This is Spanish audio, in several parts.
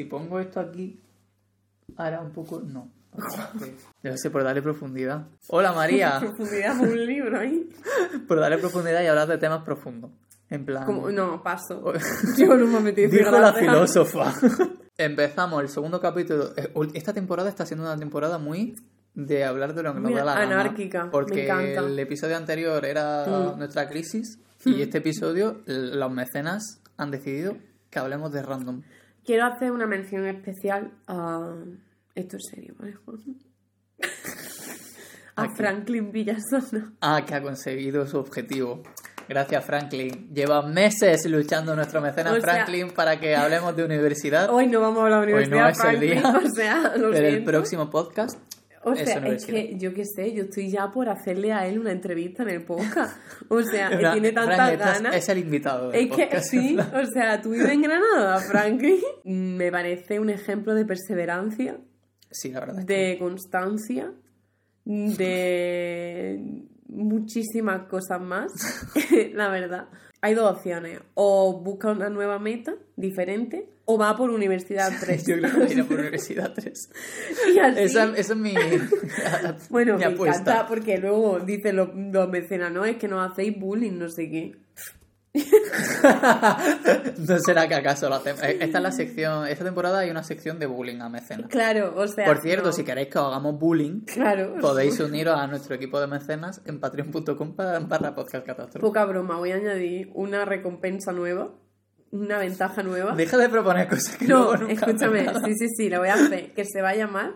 Si pongo esto aquí, hará un poco. No. Debe ser por darle profundidad. Hola María. profundidad un libro ahí. por darle profundidad y hablar de temas profundos. En plan. Como, no, paso. Yo no me metí Dijo la filósofa. Empezamos el segundo capítulo. Eh, Esta temporada está siendo una temporada muy de hablar de lo que nos da la gana. Anárquica. Porque el episodio anterior era Mm. nuestra crisis y este episodio los mecenas han decidido que hablemos de random. Quiero hacer una mención especial a. Esto es serio, ¿vale? a. Franklin Villasana. Ah, que ha conseguido su objetivo. Gracias, Franklin. Lleva meses luchando nuestro mecenas O sea- Franklin para que hablemos de universidad. Hoy no vamos a la Hoy no universidad, es el día. O sea, lo Pero el próximo podcast O sea, es que yo qué sé, yo estoy ya por hacerle a él una entrevista en el podcast. O sea, Fra- tiene tantas estás- ganas. Es el invitado. del Es que sí, o sea, tú vives en Granada, Franklin. Me parece un ejemplo de perseverancia, Sí, la verdad. es que- de constancia, de muchísimas cosas más, la verdad. Hay dos opciones, o busca una nueva meta diferente, o va por Universidad 3. Yo creo que iré por Universidad 3. Y así- Esa, esa es mi, Bueno, mi me apuesta. encanta porque luego dicen los, los mecenas, no, es que nos hacéis bullying, no sé qué. no será que acaso lo hacemos. Eh, Esta es la sección. Esta temporada hay una sección de bullying a mecenas. Claro, o sea... Por cierto, no. si queréis que os hagamos bullying, Claro. podéis uniros a nuestro equipo de mecenas en patreon.com para, podcast catástrofe. Poca broma, voy a añadir una recompensa nueva, una ventaja nueva. Deja de proponer cosas que No, nunca escúchame, sí, sí, sí, la voy a hacer, que se va a llamar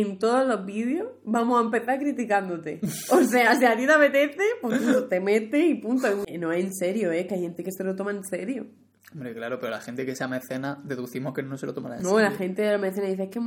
en todos los vídeos vamos a empezar criticándote. O sea, si a ti te apetece, pues tú te metes y punto. No es en serio, ¿eh? Que hay gente que se lo toma en serio. Hombre, claro, pero la gente que sea mecena, deducimos que no se lo tomará en No, serio. la gente de la medicina dice, es que,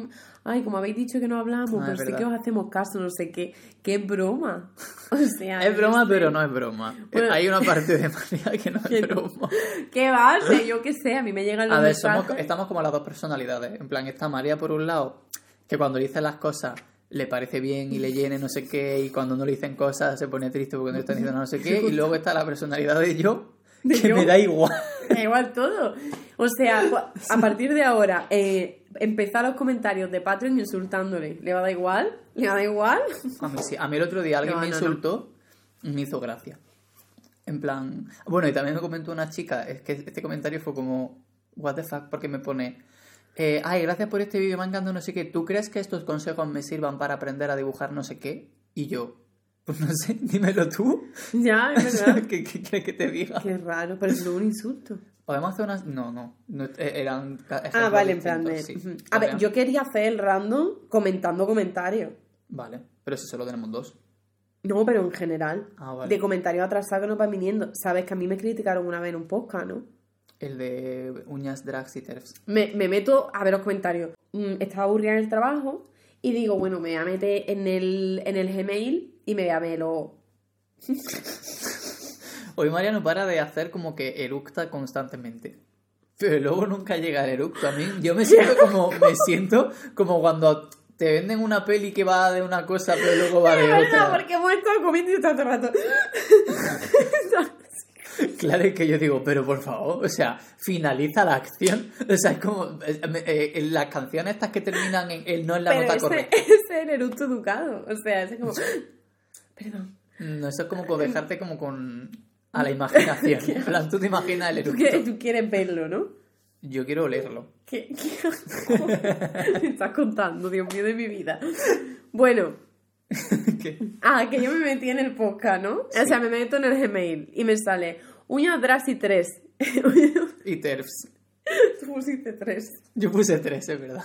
ay, como habéis dicho que no hablamos, Ah, pero sí que os hacemos caso, no sé qué. Qué broma. O sea, Es broma, no sé. pero no es broma. Bueno. Hay una parte de María que no es no. broma. ¿Qué va? O sea, yo qué sé, a mí me llegan los A ver, somos, estamos como las dos personalidades. En plan, está María por un lado, que cuando dice las cosas le parece bien y le llene no sé qué, y cuando no le dicen cosas se pone triste porque no están diciendo no sé qué, y luego está la personalidad de yo, De que yo. me da igual. Da igual todo. O sea, a partir de ahora, eh, empezar los comentarios de Patreon insultándole. ¿Le va a dar igual? ¿Le va a dar igual? A mí sí. A mí el otro día alguien No, me no, no. insultó y me hizo gracia. En plan... Bueno, y también me comentó una chica, es que este comentario fue como... What the fuck, porque me pone... eh, Ay, gracias por este vídeo, me ha encantado no sé qué. ¿Tú crees que estos consejos me sirvan para aprender a dibujar no sé qué? Y yo... Pues no sé, dímelo tú. Ya, es verdad. ¿Qué, qué quieres que te diga? Qué raro, pero es un insulto. Podemos hacer unas... No, no. no, eh, eran Ah, vale, en plan de... A ver, yo quería hacer el random comentando comentarios. Vale, pero si solo tenemos dos. No, pero en general. Ah, vale. De comentarios atrasados que nos van viniendo. Sabes que a mí me criticaron una vez en un podcast, ¿no? El de uñas, drags y terfs. Me, me meto a ver los comentarios. Mm, estaba aburrida en el trabajo y digo, bueno, me voy a meter en el, en el Gmail y me voy a ver los... Hoy María no para de hacer como que eructa constantemente. Pero luego nunca llega el eructo. A mí yo me siento como me siento como cuando te venden una peli que va de una cosa pero luego va de Es verdad, otra. porque hemos estado comiendo y todo el rato. Claro es que yo digo, pero por favor, o sea, finaliza la acción. O sea, es como eh, las canciones estas que terminan en el no es la Pero nota ese, correcta. ese es el eructo educado. O sea, es como. Perdón. No, eso es como con dejarte como con a la imaginación. En plan, tú te imaginas el Tú eructo. quieres, tú quieres verlo, ¿no? Yo quiero olerlo. ¿Qué, qué me estás contando, Dios mío, de mi vida? Bueno, ¿Qué? ah, que yo me metí en el podcast, ¿no? O sea, me meto en el Gmail y me sale uñas Drasy 3. Y terfs. Tú pusiste 3. Yo puse tres, es verdad.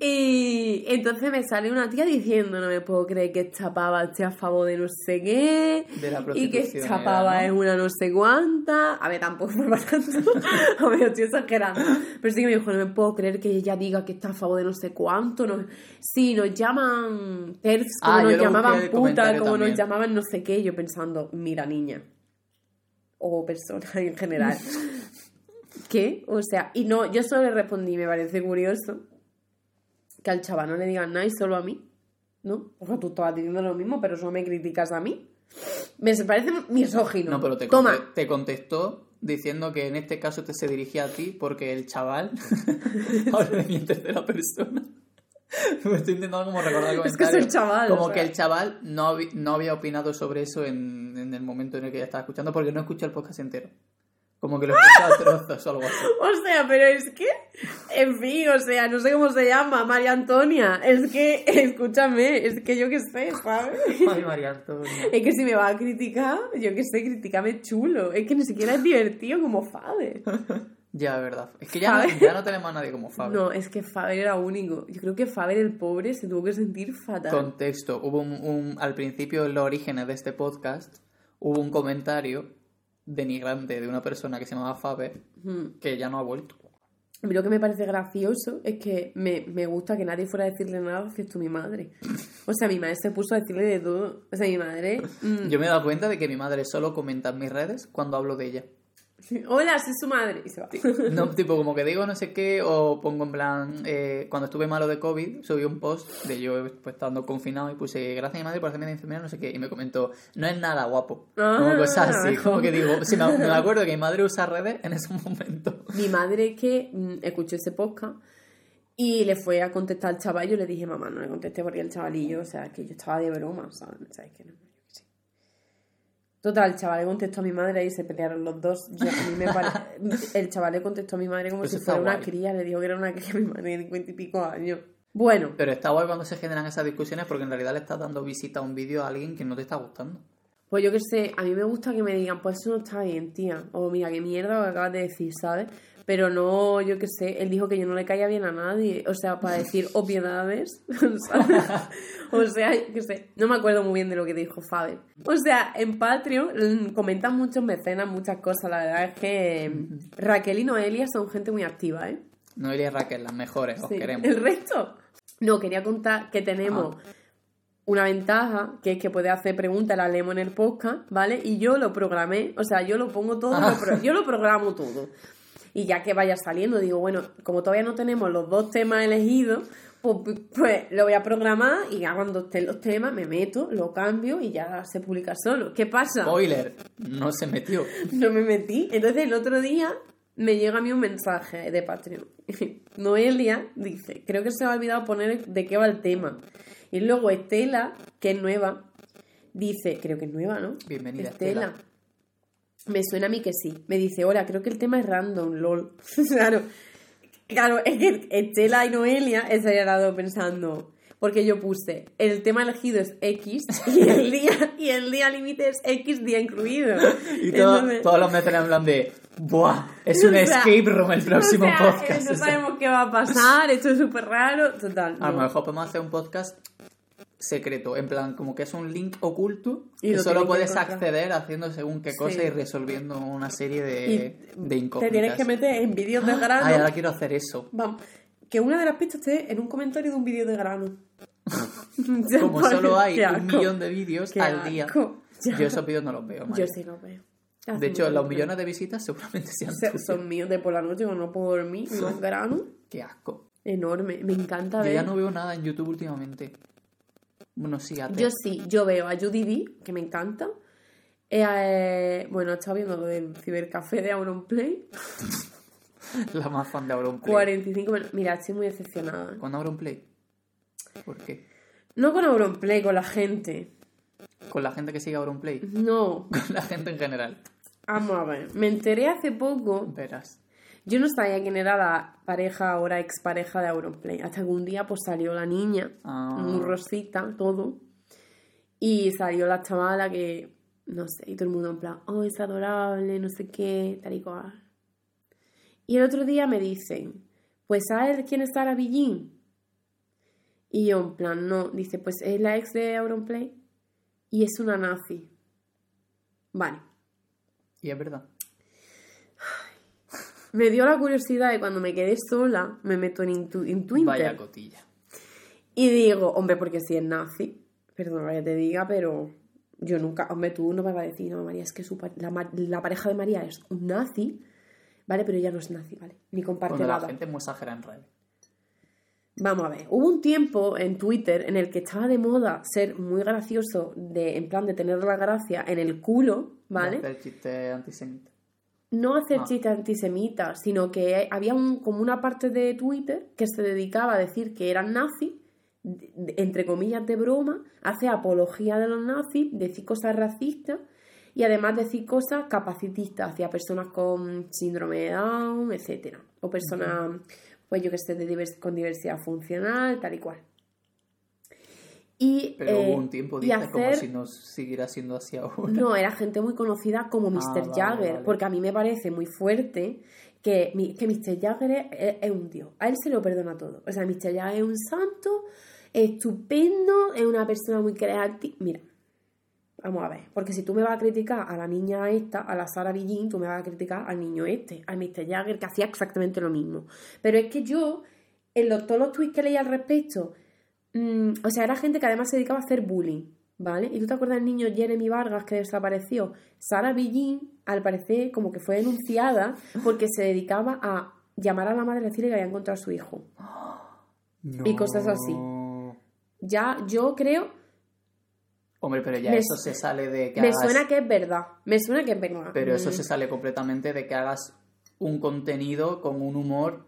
Y entonces me sale una tía diciendo, no me puedo creer que esta pava esté a favor de no sé qué. De la y que esta pava ¿no? es una no sé cuánta. A ver, tampoco fue tanto. A ver, estoy exagerando. Pero sí que me dijo, no me puedo creer que ella diga que está a favor de no sé cuánto. No... Sí, nos llaman TERFs, como Ah, nos llamaban puta, como nos llamaban no sé qué. Y yo pensando, mira, niña. O persona en general. ¿Qué? O sea, y no, yo solo le respondí, me parece curioso que al chaval no le digan nada y solo a mí, ¿no? Porque tú estabas diciendo lo mismo, pero solo me criticas a mí. Me parece misógino. No, pero te, Toma. conte- te contestó diciendo que en este caso te se dirigía a ti porque el chaval habla en tercera persona. Me estoy intentando como recordar el Es que es comentario. el chaval, Como o sea. que el chaval no, no había opinado sobre eso en, en el momento en el que ya estaba escuchando porque no escuchó el podcast entero. Como que lo escuchaba a trozos o algo así. O sea, pero es que, en fin, o sea, no sé cómo se llama, María Antonia. Es que, escúchame, es que yo qué sé, ¿sabes? Ay, María Antonia. Es que si me va a criticar, yo qué sé, critícame chulo. Es que ni siquiera es divertido como Faber. Ya, verdad. Es que ya no, Faber. ya no tenemos a nadie como Fabio. No, es que Faber era único. Yo creo que Faber, el pobre, se tuvo que sentir fatal. Contexto. Hubo un, un- al principio, en los orígenes de este podcast, hubo un comentario denigrante de una persona que se llamaba Faber Mm. que ya no ha vuelto. A mí lo que me parece gracioso es que me, me gusta que nadie fuera a decirle nada excepto mi madre. O sea, mi madre se puso a decirle de todo. O sea, mi madre... mm, Yo me he dado cuenta de que mi madre solo comenta en mis redes cuando hablo de ella. Hola, soy su madre. Y se va. No, tipo, como que digo no sé qué, o pongo en plan, eh, cuando estuve malo de COVID, subí un post de yo pues, estando confinado y puse, gracias a mi madre por hacerme de enfermera, no sé qué, y me comentó, no es nada guapo. Como Ah, cosas así, como que digo, sí, me, me acuerdo que mi madre usa redes en ese momento. Mi madre que mm, escuchó ese podcast y le fue a contestar al chaval. Yo le dije, mamá, no le contesté porque el chavalillo, o sea, que yo estaba de broma, ¿sabes? ¿Sabes que no? Total, el chaval le contestó a mi madre y se pelearon los dos. Yo- a mí me pare- El chaval le contestó a mi madre como si fuera una cría. Le dijo que era una cría a mi madre de cincuenta y pico años. Bueno, Pero está guay cuando se generan esas discusiones porque en realidad le estás dando visita a un vídeo a alguien que no te está gustando. Pues yo qué sé, a mí me gusta que me digan, pues eso no está bien, tía. O mira, qué mierda lo que acabas de decir, ¿sabes? Pero no, yo qué sé, él dijo que yo no le caía bien a nadie. O sea, para decir obviedades, ¿sabes? O sea, qué sé, no me acuerdo muy bien de lo que dijo Faber. O sea, en Patreon mm, comentan muchos mecenas, muchas cosas. La verdad es que Raquel y Noelia son gente muy activa, ¿eh? Noelia y Raquel, las mejores, os Sí. queremos. El resto. No, quería contar que tenemos Ah. una ventaja, que es que puede hacer preguntas, las leemos en el podcast, ¿vale? Y yo lo programé, o sea, yo lo pongo todo, Ah. lo pro- yo lo programo todo. Y ya que vaya saliendo, digo, bueno, como todavía no tenemos los dos temas elegidos, pues, pues lo voy a programar y ya cuando estén los temas me meto, lo cambio y ya se publica solo. ¿Qué pasa? Spoiler, no se metió. No me metí. Entonces el otro día me llega a mí un mensaje de Patreon. Noelia dice, creo que se me ha olvidado poner de qué va el tema. Y luego Estela, que es nueva, dice, creo que es nueva, ¿no? Bienvenida, Estela. Estela. Me suena a mí que sí. Me dice, hola, creo que el tema es random, lol. claro. Claro, es que Estela y Noelia estarían dado pensando. Porque yo puse, el tema elegido es X y el día, y el día límite es X día incluido. Y todo- Entonces- todos los meses en plan de, ¡buah! Es un O sea, escape room el próximo o sea, podcast. eh, No o sea. sabemos qué va a pasar, esto es súper raro. Total. A lo no. mejor podemos hacer un podcast secreto, en plan, como que es un link oculto Y que lo solo que puedes acceder haciendo según qué cosa Sí. y resolviendo una serie de, Y de Te incógnitas. tienes que meter en vídeos de grano. Ay, ahora quiero hacer eso. Vamos, que una de las pistas esté en un comentario de un vídeo de grano. Como solo hay un millón de vídeos al día, yo esos vídeos no los veo. Yo María. sí lo veo. De hecho, los millones de visitas seguramente sean Se- tuyos. son míos de por la noche cuando no puedo dormir. Unos granos Qué asco. enorme. Me encanta Yo ver. ya no veo nada en YouTube últimamente. Bueno, sí, antes. Yo sí, yo veo a Judy D, que me encanta. Eh, bueno, he estado viendo lo del cibercafé de Auronplay. La más fan de Auronplay. 45 minutos. Mira, estoy muy decepcionada. ¿Con Auronplay? ¿Por qué? No con Auronplay, con la gente. ¿Con la gente que sigue Auronplay? No, Con la gente en general. vamos a ver. Me enteré hace poco. Verás. Yo no sabía quién era la pareja, ahora expareja de Auronplay. Hasta que un día pues salió la niña, Ah. muy rosita, todo. Y salió la chavala que, no sé, y todo el mundo en plan, oh, es adorable, no sé qué, tal y cual. Y el otro día me dicen, pues ¿sabes quién es Sara Billín? Y yo en plan, no, dice, pues es la ex de Auronplay y es una nazi. Vale. Y es verdad. Me dio la curiosidad de cuando me quedé sola, me meto en, Intu- en Twitter. Vaya cotilla. Y digo, hombre, porque si es nazi, perdona que te diga, pero yo nunca, hombre, tú no me vas a decir, no, María, es que su pa- la, pareja de María es un nazi, ¿vale? Pero ella no es nazi, ¿vale? Ni comparte Cuando la nada. gente es muy exagerada en redes. Vamos a ver, hubo un tiempo en Twitter en el que estaba de moda ser muy gracioso, de, en plan de tener la gracia en el culo, ¿vale? Hacer chistes antisemitas. No hacer Ah. chistes antisemitas, sino que había un, como una parte de Twitter que se dedicaba a decir que eran nazis, entre comillas de broma, hacer apología de los nazis, decir cosas racistas y además decir cosas capacitistas hacia personas con síndrome de Down, etcétera, o personas, pues yo que sé, de divers- con diversidad funcional, tal y cual. Y, Pero eh, hubo un tiempo, y dices, como hacer- si no siguiera siendo así ahora. no, era gente muy conocida como Mr. Ah, vale, Jagger, vale. porque a mí me parece muy fuerte que, que Mr. Jagger es, es- es un dios. A él se lo perdona todo. O sea, Mr. Jagger es un santo, estupendo, es una persona muy creativa. Mira, vamos a ver, porque si tú me vas a criticar a la niña esta, a la Sara Billín, tú me vas a criticar al niño este, al Mr. Jagger, que hacía exactamente lo mismo. Pero es que yo, en los- todos los tweets que leí al respecto, Mm, o sea, era gente que además se dedicaba a hacer bullying, ¿vale? ¿Y tú te acuerdas del niño Jeremy Vargas que desapareció? Sara Billín, al parecer, como que fue denunciada porque se dedicaba a llamar a la madre y decirle que había encontrado a su hijo. y cosas así. Ya, yo creo, Hombre, pero ya Me eso se sale de que me hagas... suena que es verdad, me suena que es verdad. Pero eso Mm, se sale completamente de que hagas un contenido con un humor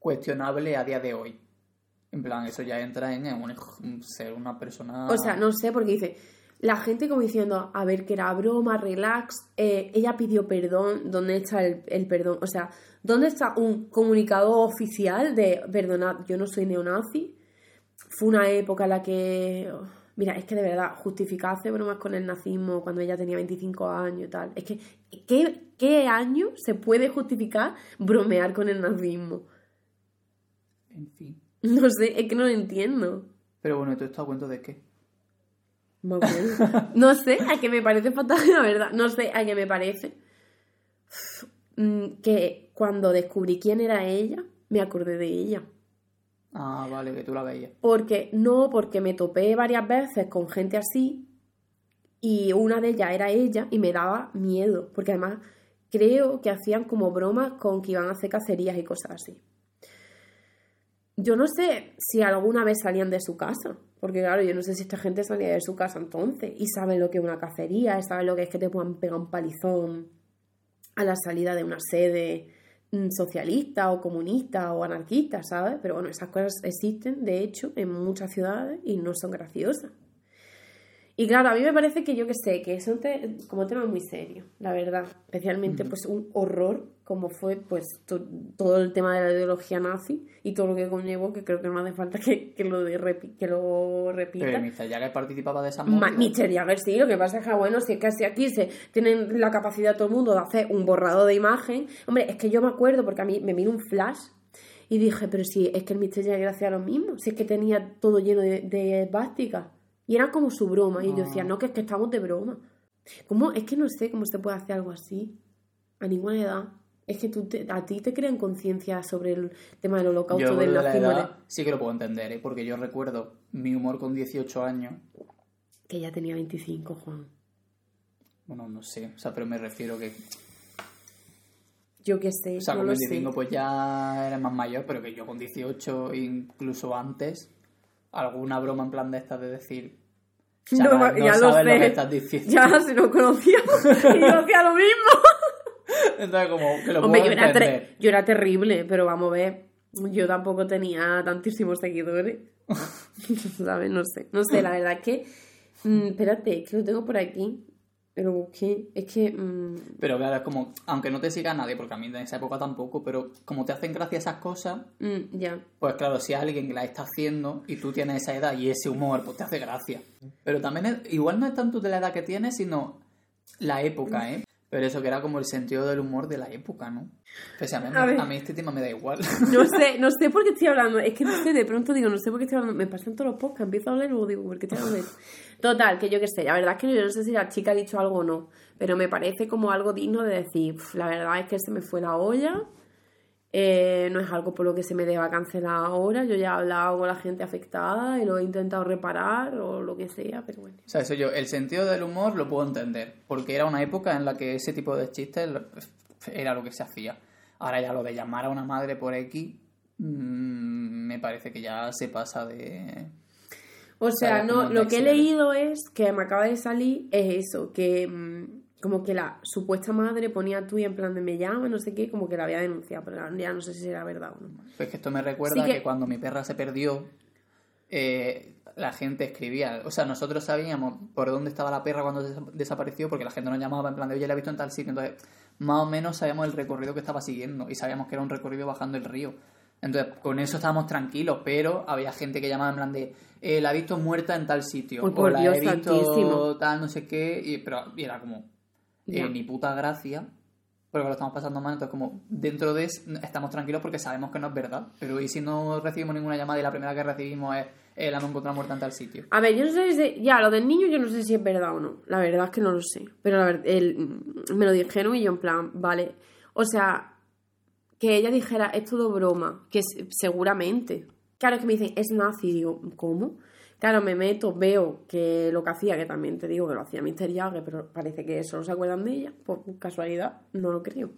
cuestionable a día de hoy. En plan, eso ya entra en un- ser una persona... O sea, no sé, porque dice, la gente como diciendo, a ver, que era broma, relax, eh, ella pidió perdón, ¿dónde está el, el perdón? O sea, ¿dónde está un comunicado oficial de, perdonad, yo no soy neonazi? Fue una época en la que, oh, mira, es que de verdad, justificar hacer bromas con el nazismo cuando ella tenía 25 años y tal, es que, ¿qué, qué año se puede justificar bromear con el nazismo? En fin. No sé, es que no lo entiendo. Pero bueno, ¿y ¿tú estás a cuenta de qué? No sé, a que me parece fatal, la verdad. No sé, a que me parece. Mm, Que cuando descubrí quién era ella, me acordé de ella. Ah, vale, que tú la veías. Porque, no, porque me topé varias veces con gente así y una de ellas era ella y me daba miedo. Porque además creo que hacían como bromas con que iban a hacer cacerías y cosas así. Yo no sé si alguna vez salían de su casa, porque claro, yo no sé si esta gente salía de su casa entonces y saben lo que es una cacería, saben lo que es que te puedan pegar un palizón a la salida de una sede mm, socialista o comunista o anarquista, ¿sabes? Pero bueno, esas cosas existen, de hecho, en muchas ciudades y no son graciosas. Y claro, a mí me parece que yo que sé, que son te- como temas muy serios, la verdad. Especialmente pues un horror como fue pues to- todo el tema de la ideología nazi y todo lo que conllevó, que creo que no hace falta que, que lo, de que lo repita. Pero Mr. Jagger participaba de esa Ma- movida. Mr. Jagger sí, lo que pasa es que, bueno, si es que aquí se tienen la capacidad todo el mundo de hacer un borrado de imagen. Hombre, es que yo me acuerdo porque a mí me vino un flash y dije, pero si es que el Mr. Jagger hacía lo mismo, si es que tenía todo lleno de, de esvásticas. Y era como su broma. Y yo decía, Ah. no, que es que estamos de broma. ¿Cómo? Es que no sé cómo se puede hacer algo así a ninguna edad. Es que tú te- a ti te crean conciencia sobre el tema del holocausto Yo del de la edad sí que lo puedo entender, ¿eh? porque yo recuerdo mi humor con 18 años. Que ya tenía 25, Juan. Bueno, no sé, o sea, pero me refiero que... Yo qué sé, O sea, no con lo 25 sé. pues ya era más mayor, pero que yo con 18, incluso antes, alguna broma en plan de esta de decir... No, "Chaval, no ya lo sabes lo, sé. que estás diciendo. Ya, si lo conocía. y yo hacía lo mismo. Entonces, como que lo Hombre, puedo yo era, ter- entender. yo era terrible, pero vamos a ver. Yo tampoco tenía tantísimos seguidores. ¿Sabes? No sé. No sé, la verdad es que. mm, espérate, es que lo tengo por aquí. Pero busqué. Es que. mm, Pero claro, es como, aunque no te siga nadie, porque a mí en esa época tampoco, pero como te hacen gracia esas cosas, mm, ya. pues claro, si hay alguien que la está haciendo y tú tienes esa edad y ese humor, pues te hace gracia. Pero también, es- igual no es tanto de la edad que tienes, sino la época, ¿eh? Pero eso que era como el sentido del humor de la época, ¿no? Pues a mí, A mí este tema me da igual. No sé, no sé por qué estoy hablando. Es que no sé, de pronto digo, no sé por qué estoy hablando. Me pasan todos los podcasts, empiezo a hablar y luego digo, ¿por qué estoy hablando? Total, que yo qué sé. La verdad es que yo no sé si la chica ha dicho algo o no. Pero me parece como algo digno de decir, "Pf, la verdad es que se me fue la olla. Eh, no es algo por lo que se me deba cancelar ahora. Yo ya he hablado con la gente afectada y lo he intentado reparar o lo que sea, pero bueno. O sea, eso yo, el sentido del humor lo puedo entender, porque era una época en la que ese tipo de chistes era lo que se hacía. Ahora ya lo de llamar a una madre por X mm, me parece que ya se pasa de... O sea, no, lo que he leído es que me acaba de salir es eso, que mm, como que la supuesta madre ponía tú y en plan de me llama, no sé qué, como que la había denunciado, pero ya no sé si era verdad o no. Pues que esto me recuerda Sí que- que... cuando mi perra se perdió, eh, la gente escribía. O sea, nosotros sabíamos por dónde estaba la perra cuando des- desapareció, porque la gente nos llamaba en plan de, oye, la he visto en tal sitio. Entonces, más o menos sabíamos el recorrido que estaba siguiendo y sabíamos que era un recorrido bajando el río. Entonces, con eso estábamos tranquilos, pero había gente que llamaba en plan de, eh, la he visto muerta en tal sitio. O la Dios he visto santísimo. tal, no sé qué. Y, pero y era como, eh, ni puta gracia. Porque lo estamos pasando mal, entonces como dentro de es- estamos tranquilos porque sabemos que no es verdad. Pero ¿y si no recibimos ninguna llamada y la primera que recibimos es eh, la hemos encontrado muerta en tal sitio? A ver, yo no sé si, ya, lo del niño yo no sé si es verdad o no, la verdad es que no lo sé, pero la ver- el- mm, me lo dijeron y yo en plan, vale, o sea, que ella dijera, es todo broma, que seguramente, claro, es que me dicen, es nazi, digo, ¿cómo? Claro, me meto, veo que lo que hacía, que también te digo que lo hacía Mr. Jagger, pero parece que solo se acuerdan de ella, por casualidad, no lo creo.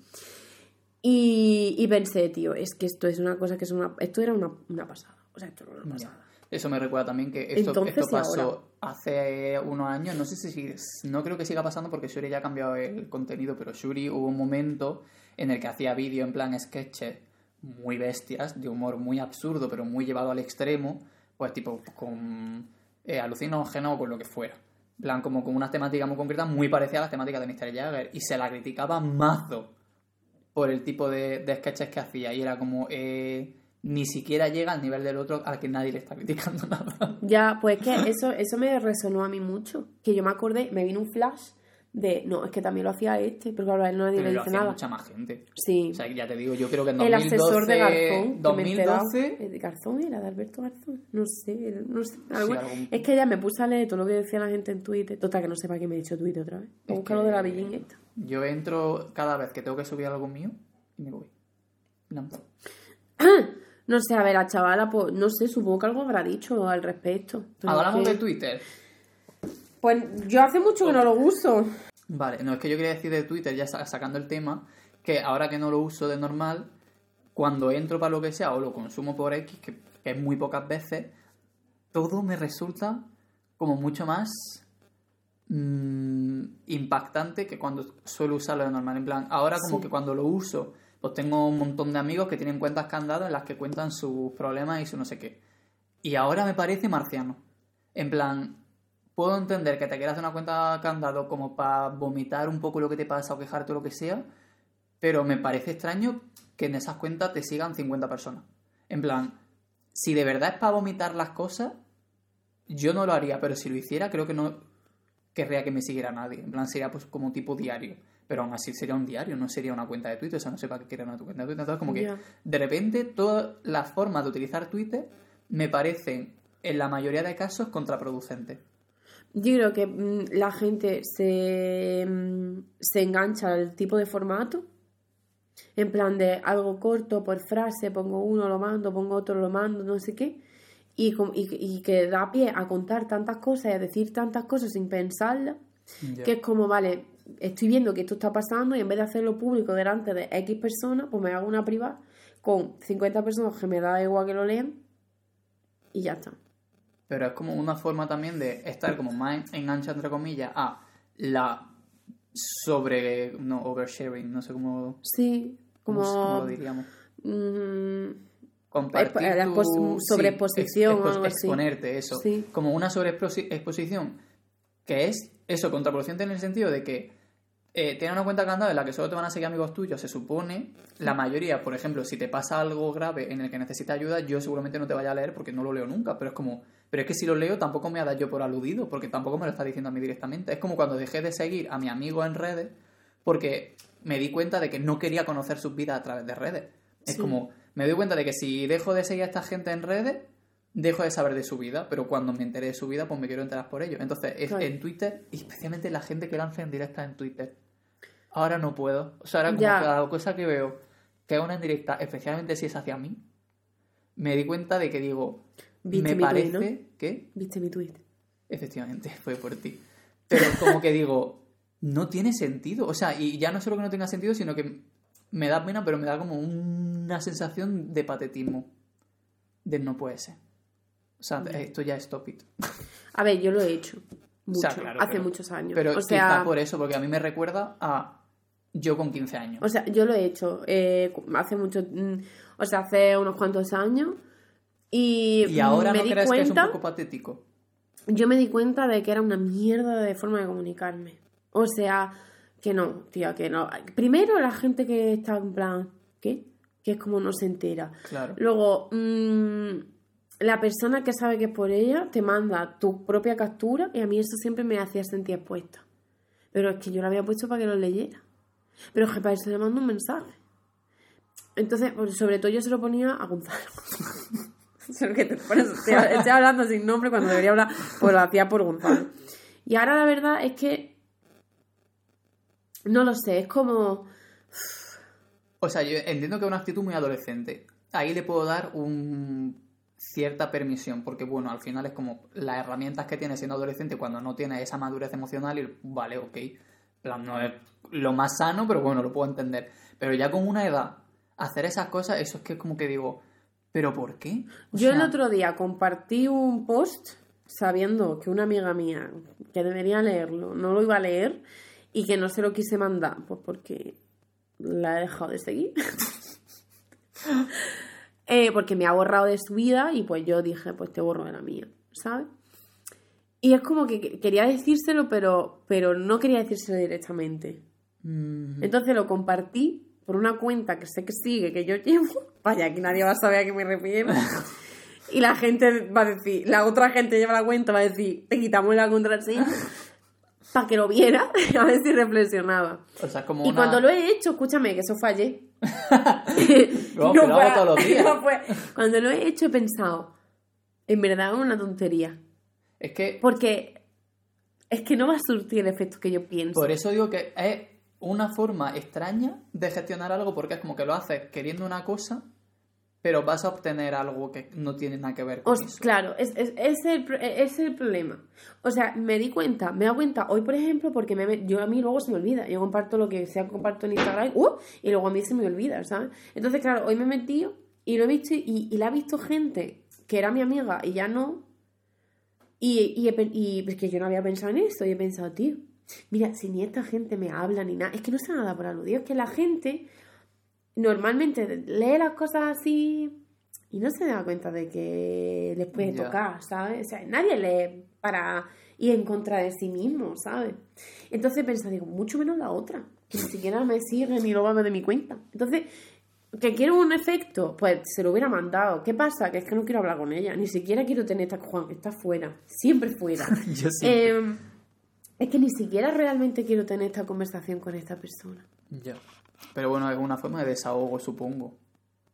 Y, y pensé, tío, es que esto es una cosa que es una. Esto era una, una pasada. O sea, esto era una pasada. Eso me recuerda también que esto, Entonces, esto pasó hace unos años. No sé si no creo que siga pasando porque Shuri ya ha cambiado el contenido, pero Shuri hubo un momento en el que hacía vídeo en plan sketches muy bestias, de humor muy absurdo, pero muy llevado al extremo, pues tipo con eh, alucinógeno o con lo que fuera. Plan, como con unas temáticas muy concretas, muy parecidas a las temáticas de Mr. Jagger. Y se la criticaba mazo por el tipo de, de sketches que hacía. Y era como, eh, ni siquiera llega al nivel del otro al que nadie le está criticando nada. Ya, pues es que eso, eso me resonó a mí mucho. Que yo me acordé, me vino un flash de. No, es que también lo hacía este, pero claro, a él nadie Pero le dice nada. mucha más gente. Sí. O sea, ya te digo, yo creo que en el 2012... asesor de Garzón. que me he enterado. 2012... ¿Eh, ¿De Garzón era? ¿De Alberto Garzón? No sé. No sé algo- algún- Es que ya me puse a leer todo lo que decía la gente en Twitter. Total, que no sepa que me he hecho Twitter otra vez. Voy a Es buscar lo de la Billín esta. Yo entro cada vez que tengo que subir algo mío y me voy. No. No sé, a ver, la chavala, pues, no sé, supongo que algo habrá dicho al respecto. Hablamos que- de Twitter. Pues yo hace mucho que no lo uso. Vale, no es que yo quería decir de Twitter, ya sa- sacando el tema, que ahora que no lo uso de normal, cuando entro para lo que sea o lo consumo por X, que, que es muy pocas veces, todo me resulta como mucho más mm, impactante que cuando suelo usarlo de normal. En plan, ahora como Sí. que cuando lo uso, pues tengo un montón de amigos que tienen cuentas candadas en las que cuentan sus problemas y su no sé qué. Y ahora me parece marciano. En plan, puedo entender que te quieras hacer una cuenta candado como para vomitar un poco lo que te pasa o quejarte o lo que sea, pero me parece extraño que en esas cuentas te sigan 50 personas. En plan, si de verdad es para vomitar las cosas, yo no lo haría, pero si lo hiciera, creo que no querría que me siguiera nadie. En plan, sería pues como tipo diario. Pero aún así sería un diario, no sería una cuenta de Twitter, o sea, no sé para qué quieren una tu cuenta de Twitter. Entonces, como que de repente todas las formas de utilizar Twitter me parecen, en la mayoría de casos, contraproducentes. Yo creo que mm, la gente se, mm, se engancha al tipo de formato. En plan de algo corto por frase, pongo uno, lo mando, pongo otro, lo mando, no sé qué. Y, y, y que da pie a contar tantas cosas y a decir tantas cosas sin pensarlas. Que es como, vale, estoy viendo que esto está pasando y en vez de hacerlo público delante de X personas, pues me hago una privada con 50 personas que me da igual que lo lean y ya está. Pero es como una forma también de estar como más engancha, entre comillas, a la sobre... no, oversharing, no sé cómo, Sí, como... lo diríamos. mm, Compartir Eh, la tu- sí, sobreexposición ex- o algo así. exponerte, eso. Sí. Como una sobreexposición que es eso, contraproducente en el sentido de que eh, tienes una cuenta candada en la que solo te van a seguir amigos tuyos, se supone, la mayoría, por ejemplo, si te pasa algo grave en el que necesitas ayuda, yo seguramente no te vaya a leer porque no lo leo nunca, pero es como, pero es que si lo leo tampoco me ha dado yo por aludido, porque tampoco me lo está diciendo a mí directamente. Es como cuando dejé de seguir a mi amigo en redes porque me di cuenta de que no quería conocer sus vidas a través de redes. Es Sí. como, me doy cuenta de que si dejo de seguir a esta gente en redes, dejo de saber de su vida, pero cuando me enteré de su vida, pues me quiero enterar por ello. Entonces, es Claro. en Twitter, y especialmente la gente que lanza en directa en Twitter. Ahora no puedo. O sea, ahora como Ya. cada cosa que veo que es una en directa, especialmente si es hacia mí, me di cuenta de que digo, Viste me parece que ¿Viste mi tweet? Efectivamente, fue por ti. Pero como que digo, no tiene sentido. O sea, y ya no solo que no tenga sentido, sino que me da pena, pero me da como una sensación de patetismo. de no puede ser. O sea, esto ya es stop it. A ver, yo lo he hecho. O Mucho, sea, claro, hace pero- muchos años. Pero o quizá sea, por eso, porque a mí me recuerda a yo con 15 años. o sea, yo lo he hecho eh, hace mucho, mm, o sea, hace unos cuantos años. Y, y ahora me no di crees que es un cuenta, poco patético. yo me di cuenta de que era una mierda de forma de comunicarme. O sea, que no, tía, que no. Primero la gente que está en plan, ¿qué? Que es como no se entera. Claro. Luego, mm, la persona que sabe que es por ella te manda tu propia captura y a mí eso siempre me hacía sentir expuesta. Pero es que yo la había puesto para que lo leyera. Pero es que para eso le mando un mensaje. Entonces, pues, sobre todo yo se lo ponía a Gonzalo. Que te- por eso estoy, estoy hablando sin nombre cuando debería hablar, pues lo hacía por Gonzalo. Y ahora la verdad es que no lo sé, es como O sea, yo entiendo que es una actitud muy adolescente. Ahí le puedo dar un cierta permisión, porque bueno, al final es como las herramientas que tiene siendo adolescente cuando no tiene esa madurez emocional y vale, ok, plan, no es lo más sano, pero bueno, lo puedo entender. Pero ya con una edad, hacer esas cosas, eso es que es como que digo, ¿pero por qué? O Yo el otro día compartí un post sabiendo que una amiga mía que debería leerlo no lo iba a leer y que no se lo quise mandar, pues porque la he dejado de seguir. Eh, porque me ha borrado de su vida y pues yo dije, pues te borro de la mía, ¿sabes? Y es como que que- quería decírselo, pero, pero no quería decírselo directamente. mm, Entonces lo compartí por una cuenta que sé que sigue, que yo llevo. Vaya, aquí nadie va a saber a qué me refiero. Y la gente va a decir, la otra gente lleva la cuenta, va a decir, te quitamos la contraseña para que lo viera, a ver si reflexionaba. o sea, es como Y una... cuando lo he hecho, escúchame, que eso fallé. No, que lo hago todos los días. Cuando lo he hecho he pensado, en verdad es una tontería. Es que Porque es que no va a surtir el efecto que yo pienso. Por eso digo que es una forma extraña de gestionar algo porque es como que lo haces queriendo una cosa, pero vas a obtener algo que no tiene nada que ver con eso. claro, es, es, es el, es el problema. O sea, me di cuenta, me he dado cuenta hoy, por ejemplo, porque me, yo a mí luego se me olvida. Yo comparto lo que sea comparto en Instagram ¡uh! y luego a mí se me olvida, ¿sabes? Entonces, claro, hoy me he metido y lo he visto y, y la ha visto gente que era mi amiga y ya no. Y, y, he y es que yo no había pensado en esto y he pensado, tío, mira, si ni esta gente me habla ni nada, es que no sé nada por aludido, es que la gente normalmente lee las cosas así y no se da cuenta de que les puede tocar, ¿sabes? O sea, nadie lee para ir en contra de sí mismo, ¿sabes? Entonces pensé, digo, mucho menos la otra, que ni siquiera me sigue ni lo va a ver de mi cuenta. Entonces, que quiero un efecto, pues se lo hubiera mandado. ¿Qué pasa? Que es que no quiero hablar con ella, ni siquiera quiero tener esta Juan, está fuera, siempre fuera. Yo sí. Eh, es que ni siquiera realmente quiero tener esta conversación con esta persona. Ya. Pero bueno, es una forma de desahogo, supongo.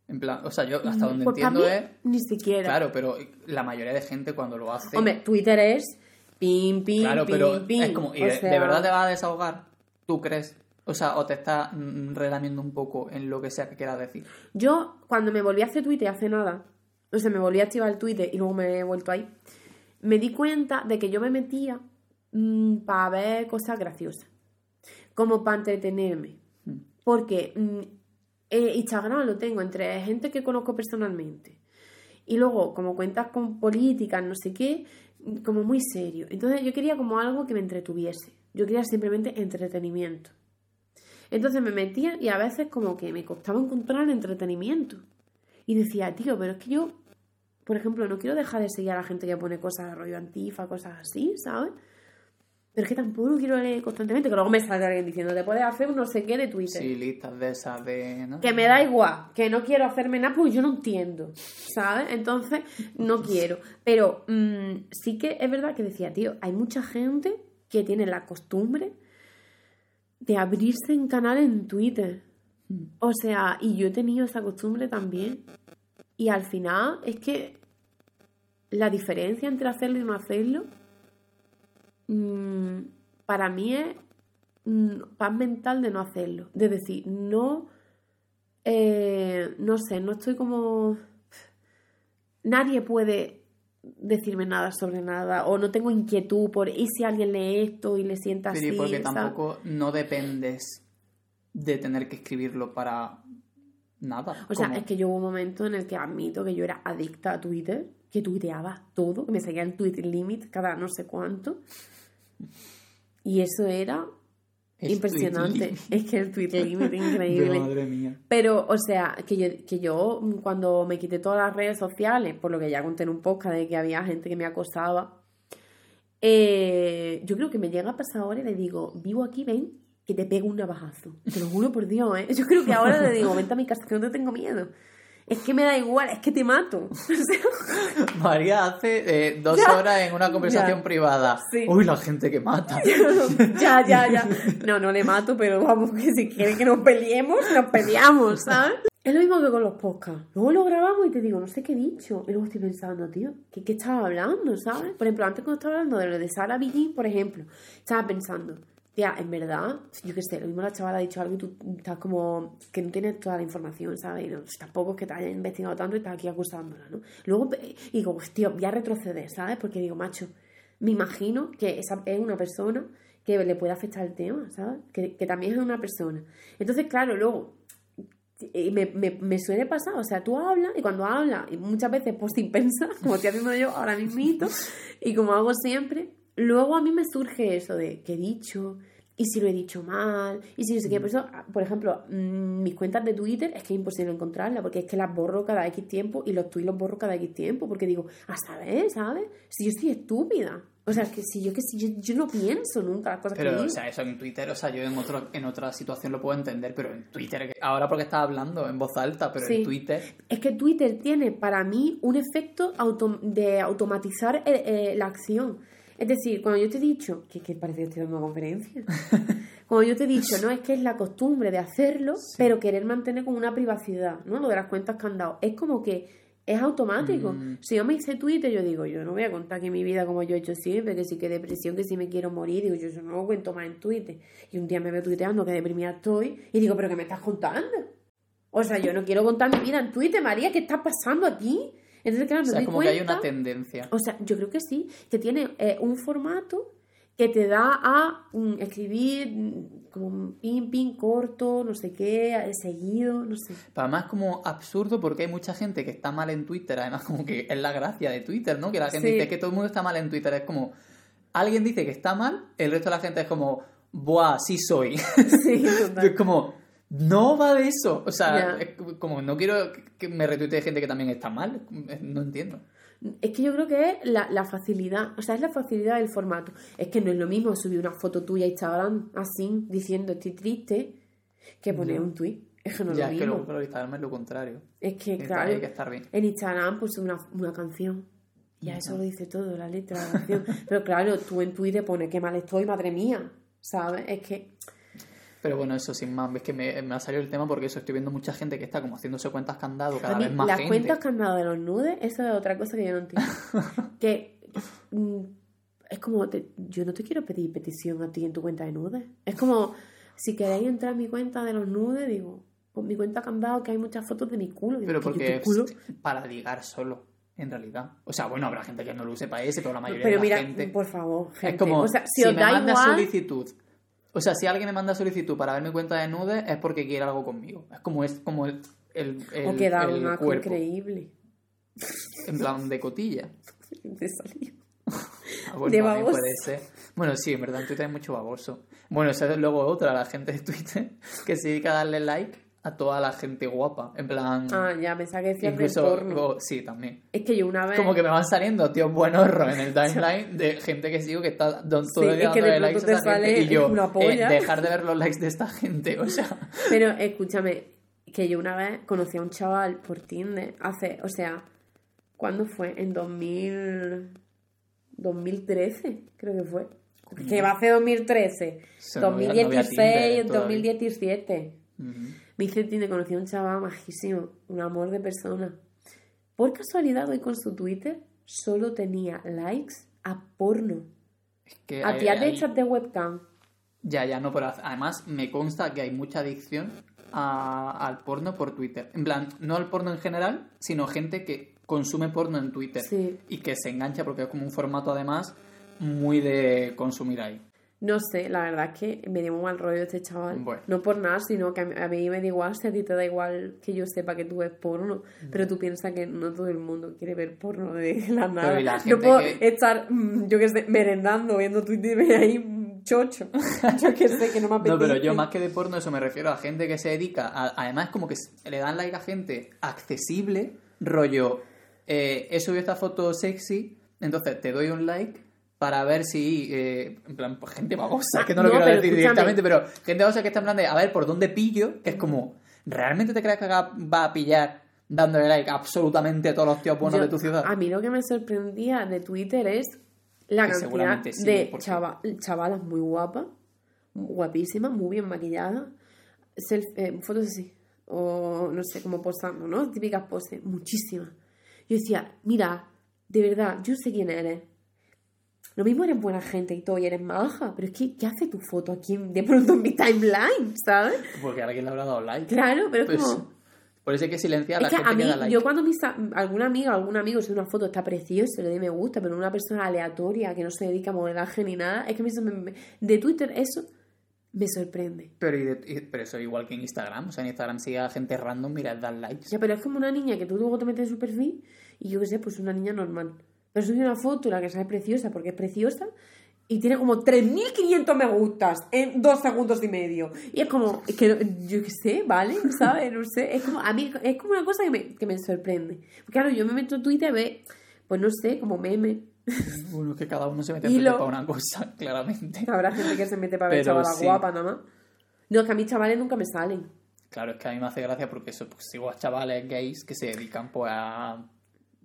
En plan, o sea, yo hasta donde Pues para entiendo mí, es. ni siquiera. Claro, pero la mayoría de gente cuando lo hace. Hombre, Twitter es pim, pim, claro, pim, pero pim. es como. ¿Y de, sea, de verdad te vas a desahogar? ¿Tú crees? O sea, o te estás mm, relamiendo un poco en lo que sea que quieras decir. Yo, cuando me volví a hacer Twitter hace nada, o sea, me volví a activar el Twitter y luego me he vuelto ahí, me di cuenta de que yo me metía para ver cosas graciosas, como para entretenerme. Porque mm, eh, Instagram lo tengo entre gente que conozco personalmente y luego como cuentas con políticas, no sé qué, mm, como muy serio. Entonces yo quería como algo que me entretuviese. Yo quería simplemente entretenimiento. Entonces me metía y a veces como que me costaba encontrar entretenimiento. Y decía, tío, pero es que yo, por ejemplo, no quiero dejar de seguir a la gente que pone cosas de rollo antifa, cosas así, ¿sabes? Pero es que tampoco quiero leer constantemente, que luego me sale alguien diciendo, te puedes hacer un no sé qué de Twitter. Sí, listas de esas de. ¿no? Que me da igual, que no quiero hacerme nada porque yo no entiendo, ¿sabes? Entonces, no quiero. Pero mm, sí que es verdad que decía, tío, hay mucha gente que tiene la costumbre de abrirse en canal en Twitter. O sea, y yo he tenido esa costumbre también. Y al final es que la diferencia entre hacerlo y no hacerlo, mm, para mí es mm, paz mental de no hacerlo. De decir, no, eh, no sé, no estoy como... Nadie puede decirme nada sobre nada o no tengo inquietud por y si alguien lee esto y le sienta Pero así y porque ¿sabes? tampoco no dependes de tener que escribirlo para nada. O sea, es que yo hubo un momento en el que admito que yo era adicta a Twitter, que tuiteaba todo, que me seguía el Twitter limit cada no sé cuánto. Y eso era es impresionante. Es que el Twitter limit increíble. Madre mía. Pero, o sea, que yo, que yo cuando me quité todas las redes sociales, por lo que ya conté en un podcast de que había gente que me acosaba, eh, yo creo que me llega a pasar ahora y le digo, vivo aquí, ven, que te pego un navajazo. Te lo juro por Dios, ¿eh? Yo creo que ahora le digo, vente a mi casa, que no te tengo miedo. Es que me da igual, es que te mato. María hace eh, dos horas en una conversación Ya. privada. Sí. Uy, la gente que mata. ya, ya, ya. No, no le mato, pero vamos, que si quieren que nos peleemos, nos peleamos, ¿sabes? Es lo mismo que con los podcasts. Luego lo grabamos y te digo, no sé qué he dicho. Y luego estoy pensando, tío, ¿qué, qué estaba hablando, sabes? Por ejemplo, antes cuando estaba hablando de lo de Sara Billín, por ejemplo, estaba pensando, tía, en verdad, yo qué sé, lo mismo la chavala ha dicho algo y tú estás como que no tienes toda la información, ¿sabes? Y no, tampoco es que te hayas investigado tanto y estás aquí acusándola, ¿no? Luego eh, digo, pues, tío, voy a retroceder, ¿sabes? Porque digo, macho, me imagino que esa es una persona que le puede afectar el tema, ¿sabes? Que, que también es una persona. Entonces, claro, luego eh, me, me, me suele pasar, o sea, tú hablas y cuando hablas, y muchas veces pues sin pensar, como estoy haciendo yo ahora mismito, y como hago siempre, luego a mí me surge eso de qué he dicho, y si lo he dicho mal, y si no sé qué. Por eso, por ejemplo, mm, mis cuentas de Twitter es que es imposible encontrarlas, porque es que las borro cada X tiempo y los tweets los borro cada X tiempo, porque digo, a saber, ¿sabes? Si yo estoy estúpida. O sea, que si yo que si yo, yo no pienso nunca las cosas que Pero, digo. o sea, eso en Twitter, o sea, yo en, otro, en otra situación lo puedo entender, pero en Twitter, que- ahora porque estás hablando en voz alta, pero Sí. en Twitter, Es que Twitter tiene para mí un efecto auto- de automatizar eh, eh, la acción. Es decir, cuando yo te he dicho, que, que parece que estoy dando una conferencia, cuando yo te he dicho, no es que es la costumbre de hacerlo, pero querer mantener como una privacidad, ¿no? Lo de las cuentas que han dado. Es como que es automático. Mm. Si yo me hice Twitter, yo digo, yo no voy a contar aquí mi vida como yo he hecho siempre, que sí que depresión, que si me quiero morir, digo, yo eso no lo cuento más en Twitter. Y un día me veo tuiteando que deprimida estoy y digo, pero ¿qué me estás contando? O sea, yo no quiero contar mi vida en Twitter, María, ¿qué está pasando aquí? Entonces, claro, o sea, doy como que hay una tendencia. O sea, yo creo que sí, que tiene eh, un formato que te da a mm, escribir mm, como un pin, pin corto, no sé qué, eh, seguido, no sé. Pero además es como absurdo porque hay mucha gente que está mal en Twitter, además como que es la gracia de Twitter, ¿no? Que la gente Sí. dice que todo el mundo está mal en Twitter, es como, alguien dice que está mal, el resto de la gente es como, buah, sí soy. Sí, es como, no va de eso. O sea, es como, no quiero que me retuitee gente que también está mal, no entiendo. Es que yo creo que es la, la facilidad, o sea, es la facilidad del formato. Es que no es lo mismo subir una foto tuya a Instagram así, diciendo estoy triste, que poner un tweet. Es que no ya, lo es que luego, claro, Instagram es lo contrario. Es que, claro, Hay que estar bien. en Instagram pues una, una canción. Ya eso lo dice todo, la letra de la canción. Pero claro, tú en Twitter pones qué mal estoy, madre mía. ¿Sabes? Es que. Pero bueno, eso sin más, es que me, me ha salido el tema porque eso estoy viendo mucha gente que está como haciéndose cuentas candado cada a vez más las gente. cuentas que han dado de los nudes, eso es otra cosa que yo no entiendo. que. mm, es como. te- yo no te quiero pedir petición a ti en tu cuenta de nudes. Es como. Si queréis entrar en mi cuenta de los nudes, digo. Con mi cuenta que han dado, que hay muchas fotos de mi culo. Digo, Pero ¿que yo porque tu culo? es para ligar solo, en realidad. O sea, bueno, habrá gente que no lo use para ese, pero la mayoría Pero de mira, la gente... por favor, gente. es como, o sea, si, si, os me da manda igual. solicitud... O sea, si alguien me manda solicitud para ver mi cuenta de nudes es porque quiere algo conmigo. Es como, es como el, el, el, o que da el un asco cuerpo. increíble. En plan, de cotilla. De salir. Ah, bueno, De baboso. puede ser. Bueno, sí, en verdad en Twitter hay mucho baboso. Bueno, esa es luego otra, la gente de Twitter que se dedica a darle like a toda la gente guapa. En plan... Ah, ya, pensaba que decías del incluso... porno. sí, también. Es que yo una vez. Como que me van saliendo tíos buenorros en el timeline de gente que sigo que está todo Sí, el día es que de likes pronto a te gente y yo eh, dejar de ver los likes de esta gente, o sea, Pero escúchame, que yo una vez conocí a un chaval por Tinder hace, o sea, ¿cuándo fue? En 2000, 2013, creo que fue. Que va a ser 2013, Se no había- no había 2016, Tinder todavía. 2017. ujú. Me hice Tinder, conocí a un chaval majísimo, un amor de persona. Por casualidad, hoy con su Twitter solo tenía likes a porno. Es que A de hay- chat de webcam. Ya, ya, no, pero además me consta que hay mucha adicción a- al porno por Twitter. En plan, no al porno en general, sino gente que consume porno en Twitter Sí. y que se engancha porque es como un formato además muy de consumir ahí. No sé, la verdad es que me dio mal rollo este chaval. Bueno. No por nada, sino que a mí, a mí me da igual si a ti te da igual que yo sepa que tú ves porno. Pero tú piensas que no todo el mundo quiere ver porno de la nada. la gente puedo que- estar, mm, yo qué sé, merendando, viendo Twitter y ahí chocho. yo qué sé, que no me apetece. No, pero yo más que de porno, eso me refiero a gente que se dedica. a- además, como que le dan like a gente accesible, rollo. Eh, he subido esta foto sexy, entonces te doy un like para ver si. eh, en plan, pues gente babosa, que no lo No, quiero decir directamente, pero gente babosa que está en plan de a ver por dónde pillo, que es como. ¿Realmente te crees que va a pillar dándole like a absolutamente todos los tíos buenos Yo- de tu ciudad? A mí lo que me sorprendía de Twitter es la Que cantidad sí, de chava- chavalas muy guapas, guapísimas, muy bien maquilladas, self- eh, fotos así, o no sé, como posando, ¿no? Típicas poses, muchísimas. Yo decía, mira, de verdad, yo sé quién eres. Lo mismo eres buena gente y todo, y eres maja, pero es que, ¿qué hace tu foto aquí de pronto en mi timeline, ¿sabes? Porque alguien le habrá dado like. Claro, pero es Pues, como... por eso hay que silenciar a Es la que gente a mí, que da like. yo cuando mis, alguna amiga, algún amigo sube una foto, está precioso, le doy me gusta, pero una persona aleatoria que no se dedica a modelaje ni nada, es que me- de Twitter eso me sorprende. Pero, y de- y- pero eso igual que en Instagram. O sea, en Instagram sigue a gente random les dan likes. Ya, pero es como una niña que tú luego te metes en su perfil y yo qué sé, pues una niña normal. Pero sube una foto, la que sale preciosa, porque es preciosa, y tiene como 3.500 me gustas en dos segundos y medio. Y es como, es que no- yo qué sé, ¿vale? ¿Sabes? No sé. Es como, a mí es como una cosa que me, que me sorprende. Claro, yo me meto en Twitter y ve, pues no sé, como meme. Bueno, es que cada uno se mete lo- para una cosa, claramente. Habrá gente que se mete para ver Pero chavalas sí. guapas nada más. No, es que a mí chavales nunca me salen. Claro, es que a mí me hace gracia porque eso, pues, sigo a chavales gays que se dedican pues a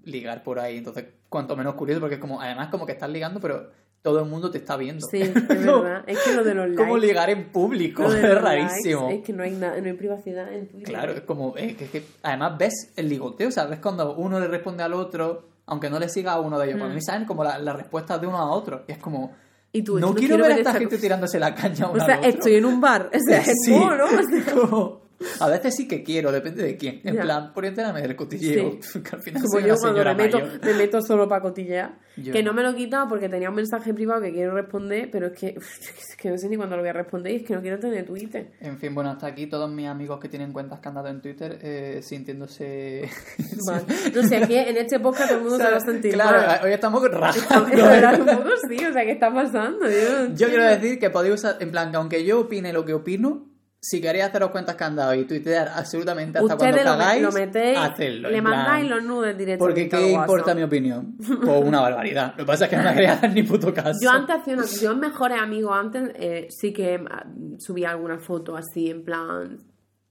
ligar por ahí. Entonces, cuanto menos curioso, porque es como, además como que estás ligando, pero todo el mundo te está viendo. Sí, es verdad. Es que lo de los likes. Como ligar en público, es rarísimo. likes es que no hay, nada, no hay privacidad en Twitter. Claro, es como, eh, que, que además ves el ligoteo, o sea, ves cuando uno le responde al otro, aunque no le siga a uno de ellos, Mm. para mí saben como la- las respuestas de uno a otro, y es como, Y tú, no, quiero, ver a esta gente cosa. tirándose la caña O uno sea, al otro. estoy en un bar. O sea, es Sí, como, ¿no? O sea, como- a veces sí que quiero, depende de quién. En Ya. plan, por enterarme del cotilleo, que al final como soy yo cuando señora me meto, mayor. me meto solo para cotillear. Yo que no. me lo he quitado porque tenía un mensaje privado que quiero responder, pero es que, es que no sé ni cuándo lo voy a responder y es que no quiero tener Twitter. En fin, bueno, hasta aquí todos mis amigos que tienen cuentas que han dado en Twitter eh, sintiéndose... Vale. No sé, aquí en este podcast todo el mundo se va a sentir claro, mal. hoy estamos rajando. Un poco sí, o sea, ¿qué está pasando? Yo, Yo quiero decir que podéis usar, en plan, que aunque yo opine lo que opino, si queréis haceros cuentas que han dado y tuitear absolutamente hasta Ustedes cuando cagáis, lo metéis, hacedlo. le plan, mandáis los nudes directamente Porque qué importa mi opinión. Pues una barbaridad. Lo que pasa es que no me quería hacer ni puto caso. Yo antes hacía una... Yo en Mejores Amigos antes eh, sí que ah, subía alguna foto así en plan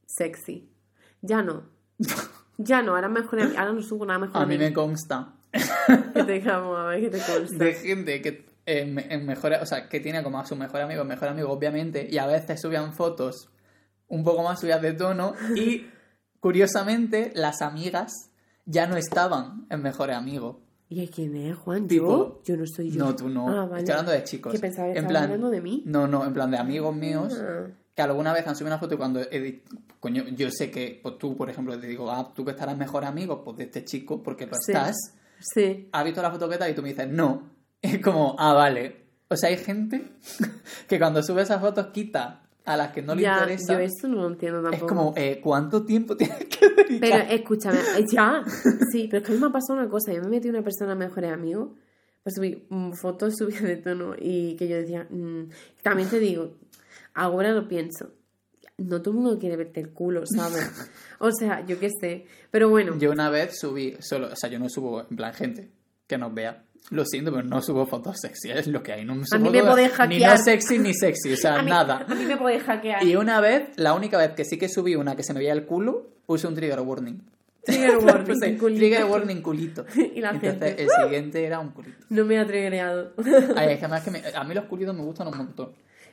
sexy. Ya no. Ya no, ahora mejor ahora no subo nada mejor. A mí me consta Que te dejamos a ver qué te consta. de gente que en, en mejor, o sea, que tiene como a su mejor amigo, mejor amigo obviamente, y a veces subían fotos un poco más subidas de tono y curiosamente las amigas ya no estaban en mejores amigos. ¿Y quién es, Juan? Tipo- ¿Yo? Yo no soy yo. No, tú no. Ah, vale. Estoy hablando de chicos. Que pensaba que en plan, hablando de mí. No, no, en plan de amigos míos Ah. que alguna vez han subido una foto y cuando he coño, yo sé que pues tú, por ejemplo, te digo, ah, tú que estarás mejor amigo pues de este chico porque lo Sí. estás. Sí. ¿Has visto la foto que tal? Y tú me dices, no. Es como, ah, vale. O sea, hay gente que cuando sube esas fotos quita a las que no le ya, interesa. yo eso no lo entiendo tampoco. es como, eh, ¿cuánto tiempo tienes que dedicar? Pero escúchame, eh, ya, sí, pero es que a mí me ha pasado una cosa, yo me metí una persona mejores amigos, pues subí mm, fotos subidas de tono y que yo decía, mm, también te digo, ahora lo pienso, no todo el mundo quiere verte el culo, ¿sabes? O sea, yo qué sé, pero bueno, Yo una vez subí, solo, o sea, yo no subo en plan gente que nos vea. Lo siento, pero no subo fotos sexy, es lo que hay. No subo mí me fotos- podéis Ni no hackear. sexy ni sexy, o sea, a mí, nada. a mí me podéis hackear. Y una vez, la única vez que sí que subí una que se me veía el culo, puse un trigger warning. Trigger warning, Puse culito. trigger warning culito. Y la Entonces, gente, el siguiente era un culito. No me ha atrevereado. Ay, es que además que me- a mí los culitos me gustan un montón.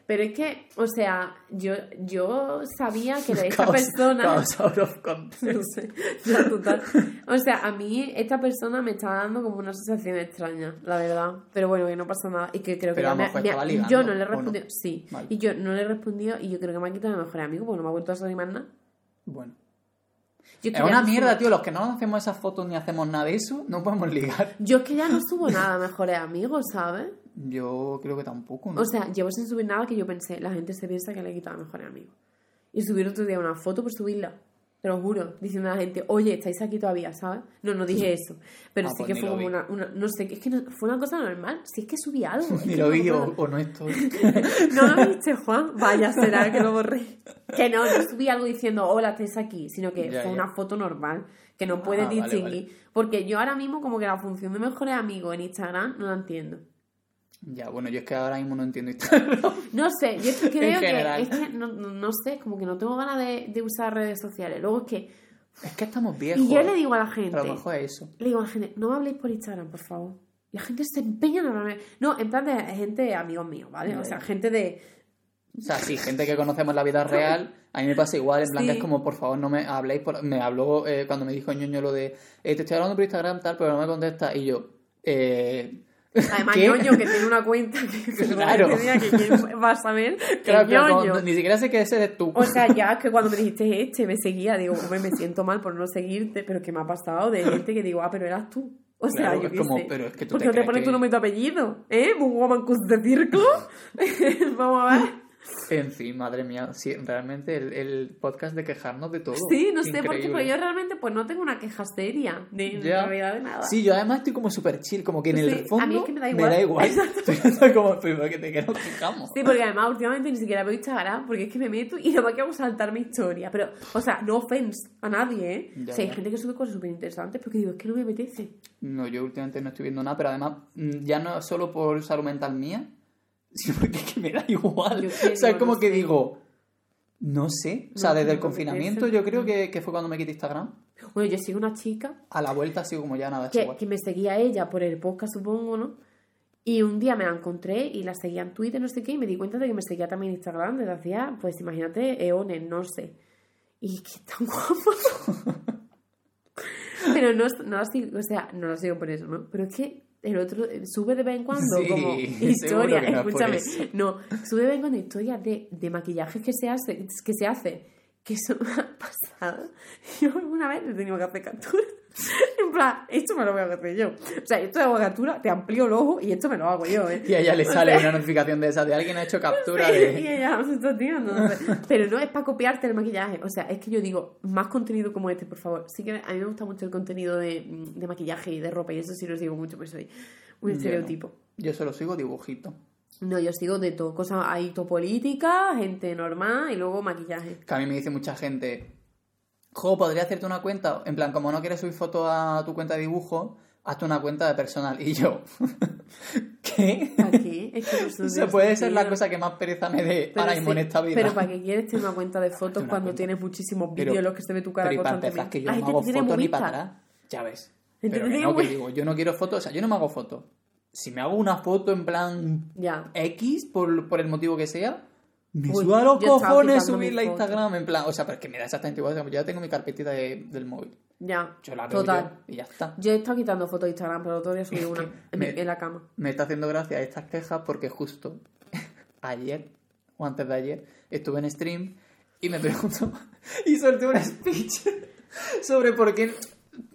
Pero es que, o sea, yo, yo sabía que de esta Caos- persona... caos out of context. No sé, ya, total. O sea, a mí esta persona me está dando como una sensación extraña, la verdad. Pero bueno, que no pasa nada. Y que creo que Pero a lo me- me- ligando, yo no le he respondido. Sí. Vale. Y yo no le he respondido y yo creo que me ha quitado mi mejor amigo porque no me ha vuelto a salir más nada. Bueno. Yo es que una no mierda, subo- tío. Los que no hacemos esas fotos ni hacemos nada de eso, no podemos ligar. Yo es que ya no subo nada mejores amigos, ¿sabes? Yo creo que tampoco, ¿no? O sea, llevo sin subir nada que yo pensé, la gente se piensa que le he quitado a mejores amigos. Y subir otro día una foto por subirla. Te lo juro, diciendo a la gente, oye, estáis aquí todavía, ¿sabes? No, no dije eso. Pero Ah, sí pues que fue como una, una- No sé, es que no- fue una cosa normal. Si es que subí algo. Ni lo vi o, no estoy. ¿No lo viste, Juan? Vaya, será que lo borré. Que no, no subí algo diciendo, hola, estáis aquí, sino que Ya, fue ya. una foto normal, que no puedes Ah, vale, distinguir. Porque yo ahora mismo como que la función de mejores amigos en Instagram no la entiendo. Ya, bueno, yo es que ahora mismo no entiendo Instagram. No sé, yo es que creo que, es que no, no- sé, como que no tengo ganas de, de usar redes sociales. Luego es que, es que estamos viejos. y yo le digo a la gente, A lo mejor es eso. le digo a la gente, no me habléis por Instagram, por favor. La gente se empeña en hablarme. No, en plan de gente, amigos míos, ¿vale? O sea, gente de, O sea, sí, gente que conocemos en la vida real, a mí me pasa igual, en plan que es como, por favor, no me habléis, por... me habló eh, cuando me dijo ñoño lo de, eh, te estoy hablando por Instagram tal, pero no me contesta, y yo, eh... Además, ¿qué? ñoño, que tiene una cuenta que, que Claro. que diga que quién va a saber que Claro, ñoño. como- ni siquiera sé que ese eres tú. O sea, ya es que cuando me dijiste este, me seguía, digo, hombre, me siento mal por no seguirte, pero ¿qué me ha pasado? De gente que digo, ah, pero eras tú. O sea, Claro, yo qué como, sé. pero es que tú ¿Por te qué no te pones que- tu nombre y tu apellido? ¿Eh? Un woman de circo. Vamos a ver. En fin, madre mía, sí, realmente el, el podcast de quejarnos de todo. Sí, no sé por qué, pero yo realmente pues no tengo una queja seria de en realidad de nada. Sí, yo además estoy como súper chill, como que en Sí, el fondo a mí es que me da igual. igual. Exacto. Estoy como, pero que te que nos quejamos. Sí, porque además últimamente ni siquiera veo Instagram, porque es que me meto y no me quiero saltar mi historia. Pero, o sea, no offense a nadie, ¿eh? Ya, o sea, hay ya. gente que sube cosas súper interesantes, porque digo, es que no me apetece. No, yo últimamente no estoy viendo nada, pero además, mm, ya no solo por salud mental mía, sino porque es que me da igual. O sea, es como que sé. digo, no sé. O sea, No, desde el confinamiento yo creo que, que fue cuando me quité Instagram. Bueno, yo sigo una chica A la vuelta sigo como ya nada, que, igual. que me seguía ella por el podcast, supongo, ¿no? Y un día me la encontré y la seguía en Twitter, no sé qué, y me di cuenta de que me seguía también en Instagram desde hacía, pues imagínate, eones, no sé. Y que tan guapo. Pero no, no la sigo, o sea, no la sigo por eso, ¿no? Pero es que el otro eh, sube de vez en cuando Sí, como no por escúchame, eso. no, sube de vez en cuando historias de, de maquillajes que se hace, que se hace, que son pasadas. Yo alguna vez he tenido que hacer captura. En plan, esto me lo voy a hacer yo. O sea, esto hago captura, te amplío el ojo y esto me lo hago yo, ¿eh? Y a ella le O sale sea, una notificación de esa de alguien ha hecho captura Sí, y de... ella no sé. Pero no es para copiarte el maquillaje. O sea, es que yo digo, más contenido como este, por favor. Sí que a mí me gusta mucho el contenido de, de maquillaje y de ropa, y eso sí lo sigo mucho, pues soy un Yo no. estereotipo. Yo solo sigo dibujito. No, yo sigo de todo. Cosas, hay todo política, gente normal y luego maquillaje. Que a mí me dice mucha gente, jo, podría hacerte una cuenta, en plan, como no quieres subir fotos a tu cuenta de dibujo, hazte una cuenta de personal. Y yo, ¿qué? ¿Para qué? Es que no O sea, puede ser la cosa que más pereza me dé ahora mismo en esta vida. Pero ¿para qué quieres tener una cuenta de fotos cuando cuenta. tienes muchísimos vídeos en los que se ve tu cara Pero constantemente? que yo La no gente hago fotos ni para atrás. Ya ves. Gente Pero que no, que digo, yo no quiero fotos, o sea, yo no me hago fotos. Si me hago una foto en plan Ya. X, por, por el motivo que sea, me Uy, suda los cojones subirla a. Instagram, en plan, o sea, pero es que me da exactamente igual, yo ya tengo mi carpetita de- del móvil. Ya. Yo la veo Total. yo y ya está. Yo he estado quitando fotos de Instagram, pero día subí una en, me- en la cama. Me está haciendo gracia estas quejas porque justo ayer o antes de ayer estuve en stream y me preguntó y solté un speech sobre por qué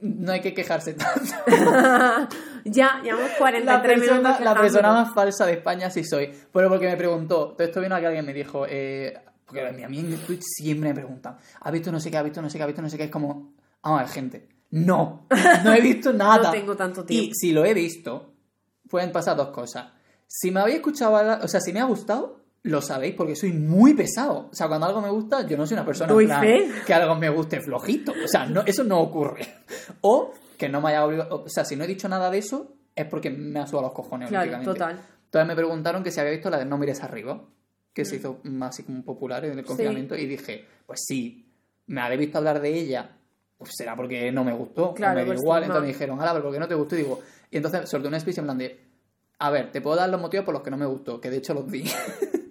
no hay que quejarse tanto. ya, llevamos La 43 persona, minutos. la persona más falsa de España sí soy. Pero porque me preguntó, todo esto vino a que alguien me dijo, eh, porque a mí en Twitch siempre me preguntan, ¿has visto no sé qué, has visto no sé qué, has visto no sé qué? Es como, vamos a ver, gente, no, no he visto nada. No tengo tanto tiempo. Y si lo he visto, pueden pasar dos cosas. Si me habéis escuchado, o sea, si me ha gustado, lo sabéis porque soy muy pesado. O sea, cuando algo me gusta, yo no soy una persona plan, que algo me guste flojito. O sea, no, eso no ocurre. O que no me haya obligado. O sea, si no he dicho nada de eso, es porque me ha sudado los cojones. Claro, total. Entonces me preguntaron que si había visto la de No mires arriba, que Mm. se hizo más así como popular en el confinamiento, y dije, pues sí, me habéis visto hablar de ella, pues será porque no me gustó, Claro, me dio pues, igual. Entonces me dijeron, ala, pero ¿por qué no te gustó? Y digo, y entonces solté una speech en plan de, a ver, te puedo dar los motivos por los que no me gustó, que de hecho los di.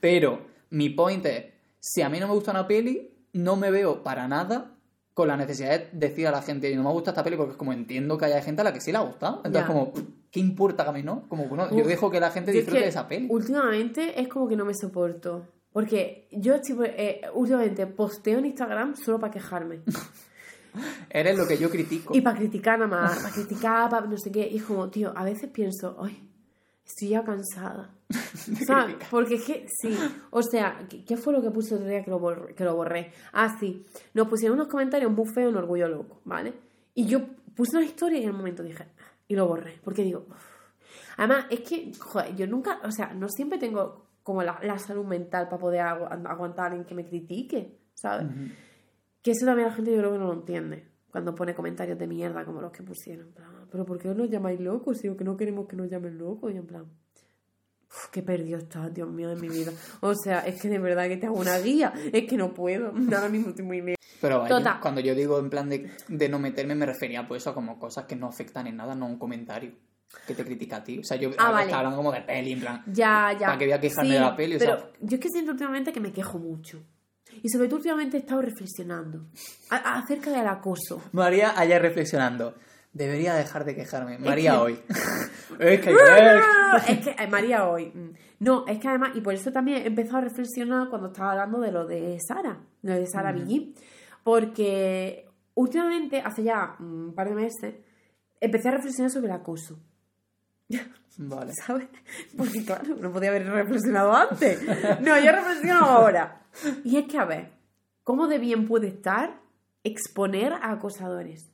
pero mi point es, si a mí no me gusta una peli, no me veo para nada con la necesidad de decir a la gente, no me gusta esta peli porque es como entiendo que haya gente a la que sí le ha gustado. Entonces Ya. como, ¿qué importa que a mí no? Como que no, yo Uf, dejo que la gente es disfrute que de esa peli. Últimamente es como que no me soporto. Porque yo estoy, eh, últimamente posteo en Instagram solo para quejarme. Eres lo que yo critico. Y para criticar nada más, para criticar, para no sé qué. Y es como, tío, a veces pienso, ay, estoy ya cansada. ¿Sabes? Porque es que, sí, o sea, ¿qué, fue lo que puse el otro día que lo, borré, que lo borré? Ah, sí, nos pusieron unos comentarios muy feos en Orgullo Loco, ¿vale? Y yo puse una historia y en el momento dije, "Ah", y lo borré, porque digo, "Uf". además, es que, joder, yo nunca, o sea, no siempre tengo como la, la salud mental para poder agu- aguantar a alguien que me critique, ¿sabes? Que eso también la gente yo creo que no lo entiende. Cuando pone comentarios de mierda como los que pusieron. en plan, Pero ¿por qué os nos llamáis locos? Si o que no queremos que nos llamen locos. Y en plan, uf, qué perdido estás, Dios mío, de mi vida. O sea, es que de verdad que te hago una guía. Es que no puedo. Ahora mismo estoy muy bien. Pero vaya, Total. cuando yo digo en plan de, de no meterme, me refería pues a como cosas que no afectan en nada, no un comentario que te critica a ti. O sea, yo Ah, vale. estaba hablando como de peli, en plan. Ya, ya. ¿Para qué voy a quejarme de la peli? O pero sea- yo es que siento últimamente que me quejo mucho. Y sobre todo últimamente he estado reflexionando a- acerca del acoso. María allá reflexionando. Debería dejar de quejarme. María hoy. es que es que eh, María hoy. mm, No, es que además, y por eso también he empezado a reflexionar cuando estaba hablando de lo de Sara, lo de Sara Villín. Porque últimamente, hace ya un par de meses, empecé a reflexionar sobre el acoso. Vale. ¿Sabes? Porque claro, no podía haber reflexionado antes. No, yo reflexiono ahora. Y es que, a ver, ¿cómo de bien puede estar exponer a acosadores?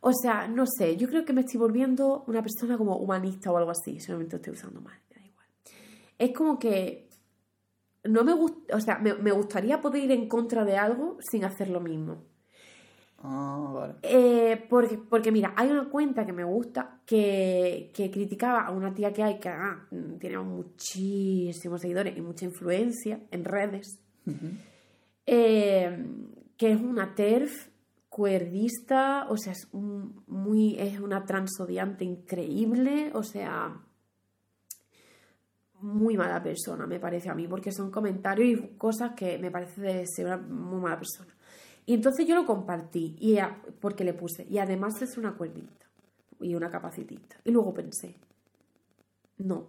O sea, no sé, yo creo que me estoy volviendo una persona como humanista o algo así, solamente lo estoy usando mal, me da igual. Es como que no me gusta, o sea, me, me gustaría poder ir en contra de algo sin hacer lo mismo. Ah, vale. Eh, porque, porque mira, hay una cuenta que me gusta que, que criticaba a una tía que hay que ah, mm, tiene muchísimos seguidores y mucha influencia en redes, eh, que es una TERF cuerdista, o sea, es, un- muy, es una transodiante increíble, o sea, muy mala persona, me parece a mí, porque son comentarios y cosas que me parece de ser una muy mala persona. Y entonces yo lo compartí, y a- porque le puse, y además es una cuerdista y una capacitista. Y luego pensé, no,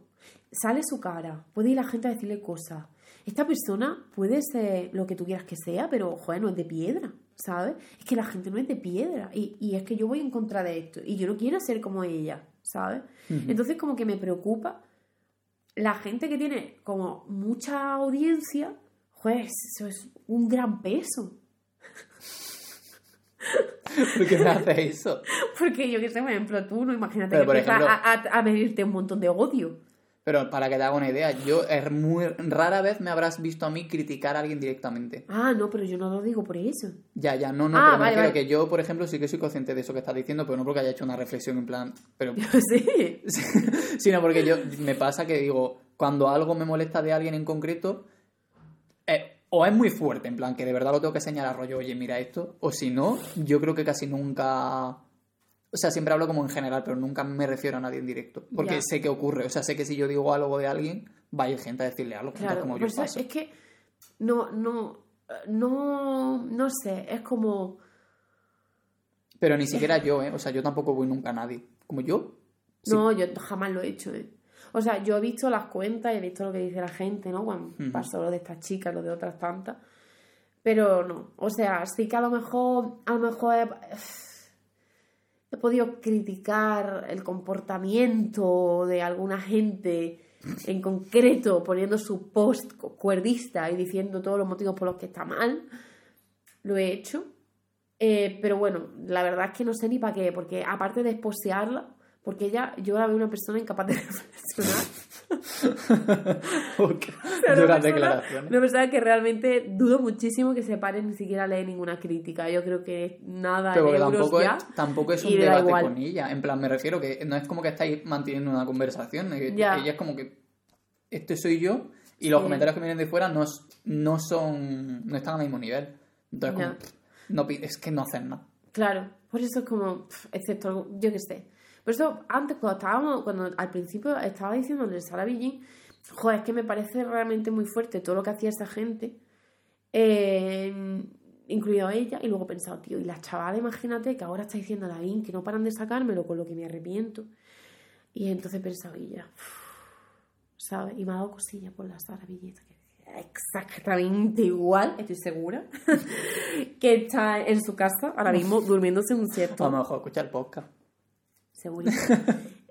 sale su cara, puede ir la gente a decirle cosas. Esta persona puede ser lo que tú quieras que sea, pero, joder, no es de piedra, ¿sabes? Es que la gente no es de piedra. Y, y es que yo voy en contra de esto. Y yo no quiero ser como ella, ¿sabes? Entonces, como que me preocupa la gente que tiene como mucha audiencia, joder, eso es un gran peso. ¿Por qué me hace eso? Porque yo que sé, por ejemplo, tú no imagínate Pero, que empiezas a, a, a medirte un montón de odio. Pero para que te haga una idea, yo es muy rara vez me habrás visto a mí criticar a alguien directamente. Ah, no, pero yo no lo digo por eso. Ya, ya, no, no, Ah, pero me vale, refiero vale. que yo, por ejemplo, sí que soy consciente de eso que estás diciendo, pero no porque haya hecho una reflexión en plan, pero sí. sino porque yo me pasa que digo, cuando algo me molesta de alguien en concreto, eh, o es muy fuerte, en plan, que de verdad lo tengo que señalar, rollo, oye, mira esto, o si no, yo creo que casi nunca... O sea, siempre hablo como en general, pero nunca me refiero a nadie en directo. Porque Ya. sé que ocurre. O sea, sé que si yo digo algo de alguien, va a ir gente a decirle algo. Claro, como yo eso paso. es que no, no, no, no sé, es como... Pero ni siquiera yo, ¿eh? O sea, yo tampoco voy nunca a nadie. Como yo, Sí. No, yo jamás lo he hecho, ¿eh? O sea, yo he visto las cuentas y he visto lo que dice la gente, ¿no? Cuando Ujú. pasó lo de estas chicas, lo de otras tantas. Pero no. O sea, sí que a lo mejor, a lo mejor he, he podido criticar el comportamiento de alguna gente en concreto, poniendo su post cu- cuerdista y diciendo todos los motivos por los que está mal. Lo he hecho. Eh, pero bueno, la verdad es que no sé ni para qué, porque aparte de esposearla, porque ella, yo la veo una persona incapaz de reflexionar. de una persona-. Una persona que realmente dudo muchísimo que se pare ni siquiera a leer ninguna crítica. Yo creo que nada Pero de que euros tampoco ya. es, tampoco es un debate igual. con ella. En plan, me refiero que no es como que estáis manteniendo una conversación. que Ya. Ella es como que este soy yo y los Sí. comentarios que vienen de fuera no, no son. no están al mismo nivel. Entonces, como, no, es que no hacen nada. Claro, por eso es como, excepto, yo qué sé. Por eso, antes, cuando estábamos, cuando al principio estaba diciendo de Sara Villín, joder, es que me parece realmente muy fuerte todo lo que hacía esa gente, eh, incluido ella, y luego he pensado, tío, y las chavalas, imagínate que ahora está diciendo la IN que no paran de sacármelo, con lo que me arrepiento. Y entonces he pensado, y ya, ¿sabes? Y me ha dado cosilla por la Sara Villín, que exactamente igual, estoy segura, que está en su casa ahora mismo durmiéndose un A cierto lo mejor escuchar podcast. Segurísimo.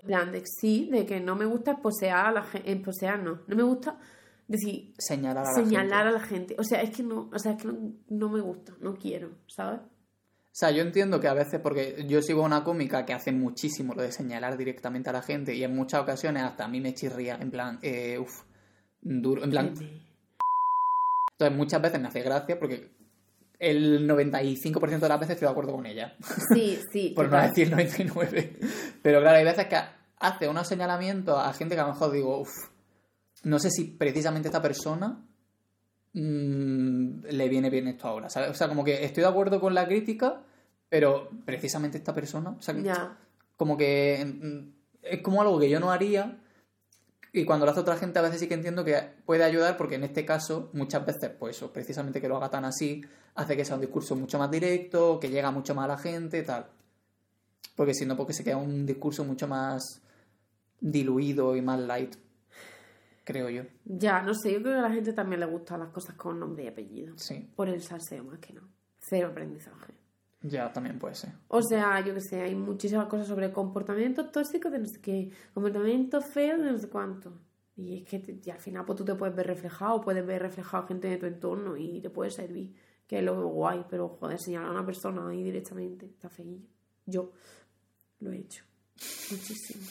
En plan de sí, de que no me gusta posear a la gente. Posear no. No me gusta decir. Señalar a la señalar gente. a la gente. O sea, es que no. O sea, es que no, no me gusta. No quiero, ¿sabes? O sea, yo entiendo que a veces, porque yo sigo una cómica que hace muchísimo lo de señalar directamente a la gente y en muchas ocasiones hasta a mí me chirría, en plan, eh, uff, duro, en plan, entonces muchas veces me hace gracia porque el 95% de las veces estoy de acuerdo con ella, Sí, sí. por no decir 99. Pero claro, hay veces que hace unos señalamientos a gente que a lo mejor digo, uff, no sé si precisamente esta persona mm, le viene bien esto ahora, ¿sabes? O sea, como que estoy de acuerdo con la crítica, pero precisamente esta persona, o sea, Ya. como que mm, es como algo que yo no haría y cuando lo hace otra gente a veces sí que entiendo que puede ayudar porque en este caso muchas veces pues eso, precisamente que lo haga tan así hace que sea un discurso mucho más directo, que llega mucho más a la gente, tal. Porque si no, porque se queda un discurso mucho más diluido y más light, creo yo. Ya, no sé. Yo creo que a la gente también le gustan las cosas con nombre y apellido. Sí, Por el salseo, más que no. Cero aprendizaje. Ya también puede ser. O sea, yo que sé, hay muchísimas cosas sobre comportamiento tóxico de no sé qué, comportamiento feo de no sé cuánto. Y es que y al final pues tú te puedes ver reflejado, puedes ver reflejado gente de tu entorno y te puede servir, que es lo guay, pero joder, señalar a una persona ahí directamente, está feillo. Yo lo he hecho. Muchísimo.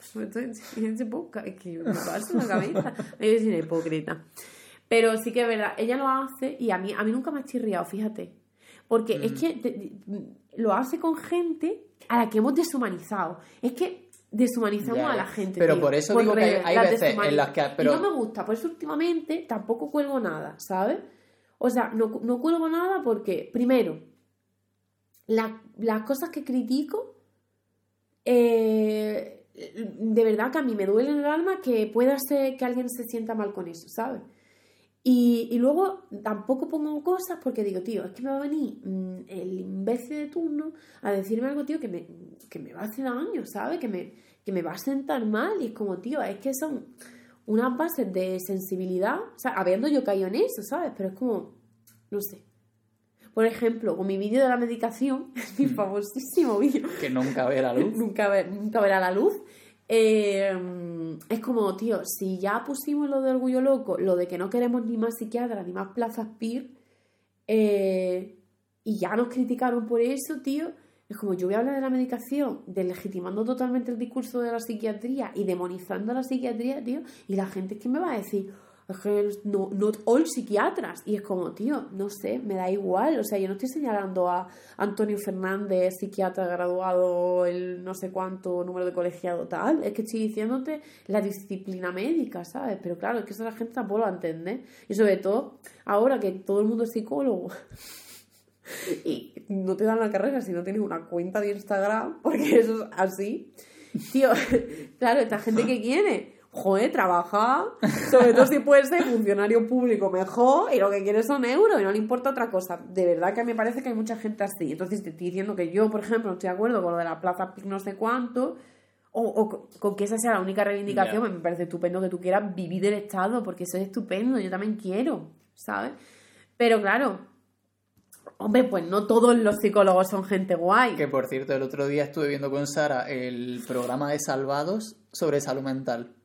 Sobre todo en, ese podcast, es que me paso en la cabeza. Me voy a decir hipócrita. Pero sí que es verdad, ella lo hace y a mí, a mí nunca me ha chirriado, fíjate. Porque es que te- te- lo hace con gente a la que hemos deshumanizado. Es que deshumanizamos a la gente. Pero tío. por eso Por digo que hay- veces en las que- pero- Y no me gusta, por eso últimamente tampoco cuelgo nada, ¿sabes? O sea, no, no cuelgo nada porque, primero, la- las cosas que critico, eh, de verdad que a mí me duele en el alma que pueda ser que alguien se sienta mal con eso, ¿sabes? Y, y luego tampoco pongo cosas porque digo, tío, es que me va a venir mm, el imbécil de turno a decirme algo, tío, que me, que me va a hacer daño, ¿sabes? Que me, que me va a sentar mal. Y es como, tío, es que son unas bases de sensibilidad, o sea, habiendo yo caído en eso, ¿sabes? Pero es como, no sé. Por ejemplo, con mi vídeo de la medicación, mi famosísimo vídeo, Que nunca ve la luz. nunca, ver- nunca verá la luz. Eh, es como, tío, si ya pusimos lo de orgullo loco, lo de que no queremos ni más psiquiatras ni más plazas PIR, eh, y ya nos criticaron por eso, tío, es como yo voy a hablar de la medicación, deslegitimando totalmente el discurso de la psiquiatría y demonizando la psiquiatría, tío, y la gente es que me va a decir, es que no, not all psiquiatras. Y es como, tío, no sé, me da igual. O sea, yo no estoy señalando a Antonio Fernández, psiquiatra graduado, el no sé cuánto número de colegiado tal. Es que estoy diciéndote la disciplina médica, ¿sabes? Pero claro, es que eso la gente tampoco lo entender. Y sobre todo, ahora que todo el mundo es psicólogo. Y no te dan la carrera si no tienes una cuenta de Instagram, porque eso es así. Tío, claro, esta gente que quiere, joder, trabaja, sobre todo si puede ser funcionario público mejor, y lo que quiere son euros, y no le importa otra cosa. De verdad que me parece que hay mucha gente así. Entonces te estoy diciendo que yo, por ejemplo, no estoy de acuerdo con lo de la plaza PIC no sé cuánto, o, o con- que esa sea la única reivindicación, Ya. me parece estupendo que tú quieras vivir del Estado, porque eso es estupendo, yo también quiero, ¿sabes? Pero claro, hombre, pues no todos los psicólogos son gente guay. Que por cierto, el otro día estuve viendo con Sara el programa de Salvados sobre salud mental.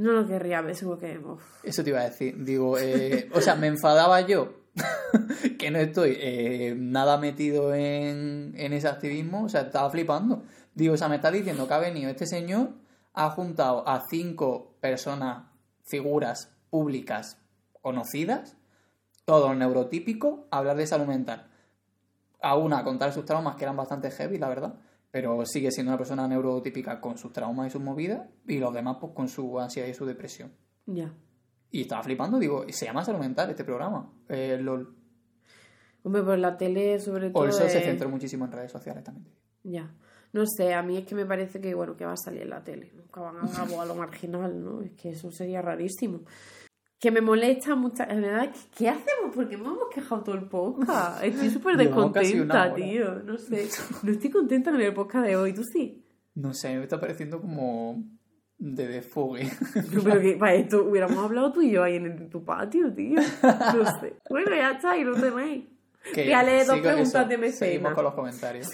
No lo querría seguro que... Eso te iba a decir. Digo, eh, o sea, me enfadaba yo que no estoy eh, nada metido en, en ese activismo. O sea, estaba flipando. Digo, o sea, me está diciendo que ha venido este señor, ha juntado a cinco personas, figuras públicas conocidas, todos neurotípicos, a hablar de salud mental. A una a contar sus traumas, que eran bastante heavy, la verdad. Pero sigue siendo una persona neurotípica con sus traumas y sus movidas, y los demás, pues con su ansiedad y su depresión. Ya. Y estaba flipando, digo, se llama Salud Mental este programa. Eh, LOL. Hombre, pues la tele sobre todo O eso se es- centró muchísimo en redes sociales también. Ya. No sé, a mí es que me parece que, bueno, que va a salir en la tele. Nunca van a a lo marginal, ¿no? Es que eso sería rarísimo. Que me molesta mucho. En verdad, ¿qué, hacemos? Porque me hemos quejado todo el podcast. Estoy súper descontenta, tío. No sé. No estoy contenta con el podcast de hoy. ¿Tú sí? No sé, me está pareciendo como de desfogue. No, pero que para esto hubiéramos hablado tú y yo ahí en, el- tu patio, tío. No sé. Bueno, ya está, y no tenéis. Que leer dos preguntas eso, de mecenas. Seguimos con los comentarios.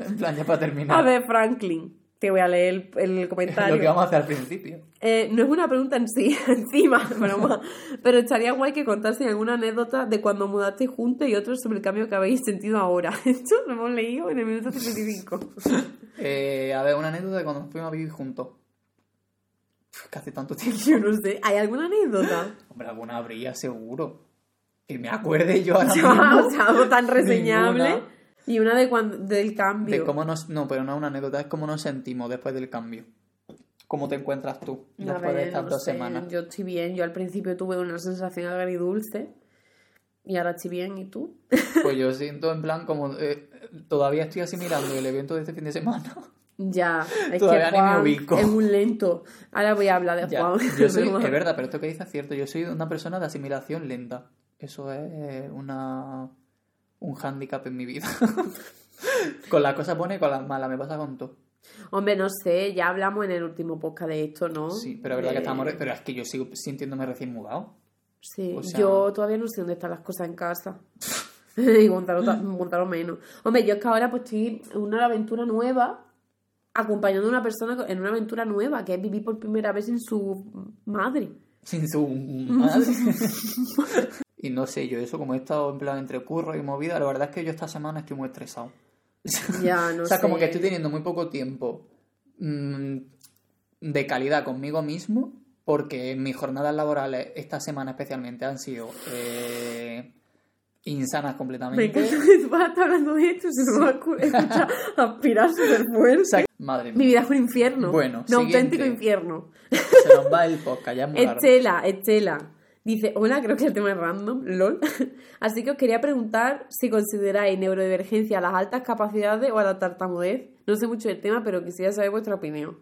En plan, ya para terminar. A ver, Franklin. Te voy a leer el, el comentario. Lo que vamos a hacer al principio. Eh, no es una pregunta en sí, encima, broma. Pero estaría guay que contasen alguna anécdota de cuando mudaste juntos y otros sobre el cambio que habéis sentido ahora. Esto lo hemos leído en el minuto 55. Eh, a ver, una anécdota de cuando fuimos a vivir juntos. Hace tanto tiempo. Yo no sé, ¿hay alguna anécdota? Hombre, alguna habría seguro. Que me acuerde yo ahora o mismo. sea, algo tan reseñable. Ninguna. Y una de cuando, del cambio. De cómo nos... No, pero no es una anécdota, es cómo nos sentimos después del cambio. ¿Cómo te encuentras tú después ver, de estas no dos sé, semanas? Yo estoy bien. Yo al principio tuve una sensación agridulce. Y ahora estoy bien. ¿Y tú? Pues yo siento en plan como... eh, todavía estoy asimilando el evento de este fin de semana. Ya, es Todavía que ni me ubico. es muy lento. Ahora voy a hablar de Ya, Juan. Yo soy, es verdad, pero esto que dices es cierto. Yo soy una persona de asimilación lenta. Eso es una un hándicap en mi vida. con las cosas buenas y con las malas, me pasa con todo. Hombre, no sé, ya hablamos en el último podcast de esto, ¿no? Sí, pero es verdad que estamos... Pero es que yo sigo sintiéndome recién mudado. Sí, o sea- yo todavía no sé dónde están las cosas en casa. y Gonzalo menos. Hombre, yo es que ahora pues estoy en una aventura nueva, acompañando a una persona en una aventura nueva, que es vivir por primera vez sin su madre. Sin su madre. Y no sé, yo eso como he estado en plan entre curro y movida, la verdad es que yo esta semana estoy muy estresado. Ya, no o sea, como que estoy teniendo muy poco tiempo mm, de calidad conmigo mismo, porque mis jornadas laborales esta semana especialmente han sido eh, insanas Me completamente. encanta que tú vas a estar hablando de esto se me va a escuchar aspirar súper O fuerte. sea, madre Mi mía, vida es un infierno. Bueno, un auténtico siguiente. infierno. se nos va el podcast, ya es muy. Estela, Estela. Dice, hola, creo que el tema es random, lol. Así que os quería preguntar si consideráis neurodivergencia a las altas capacidades o a la tartamudez. No sé mucho del tema, pero quisiera saber vuestra opinión.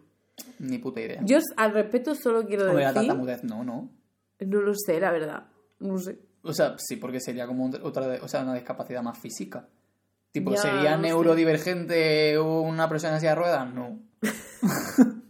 Ni puta idea. Yo al respecto solo quiero Hombre, la decir... tartamudez no, ¿no? No lo sé, la verdad. No sé. O sea, sí, porque sería como otra, o sea, una discapacidad más física. Tipo, Ya, ¿sería no sé. neurodivergente una persona en silla de ruedas? No.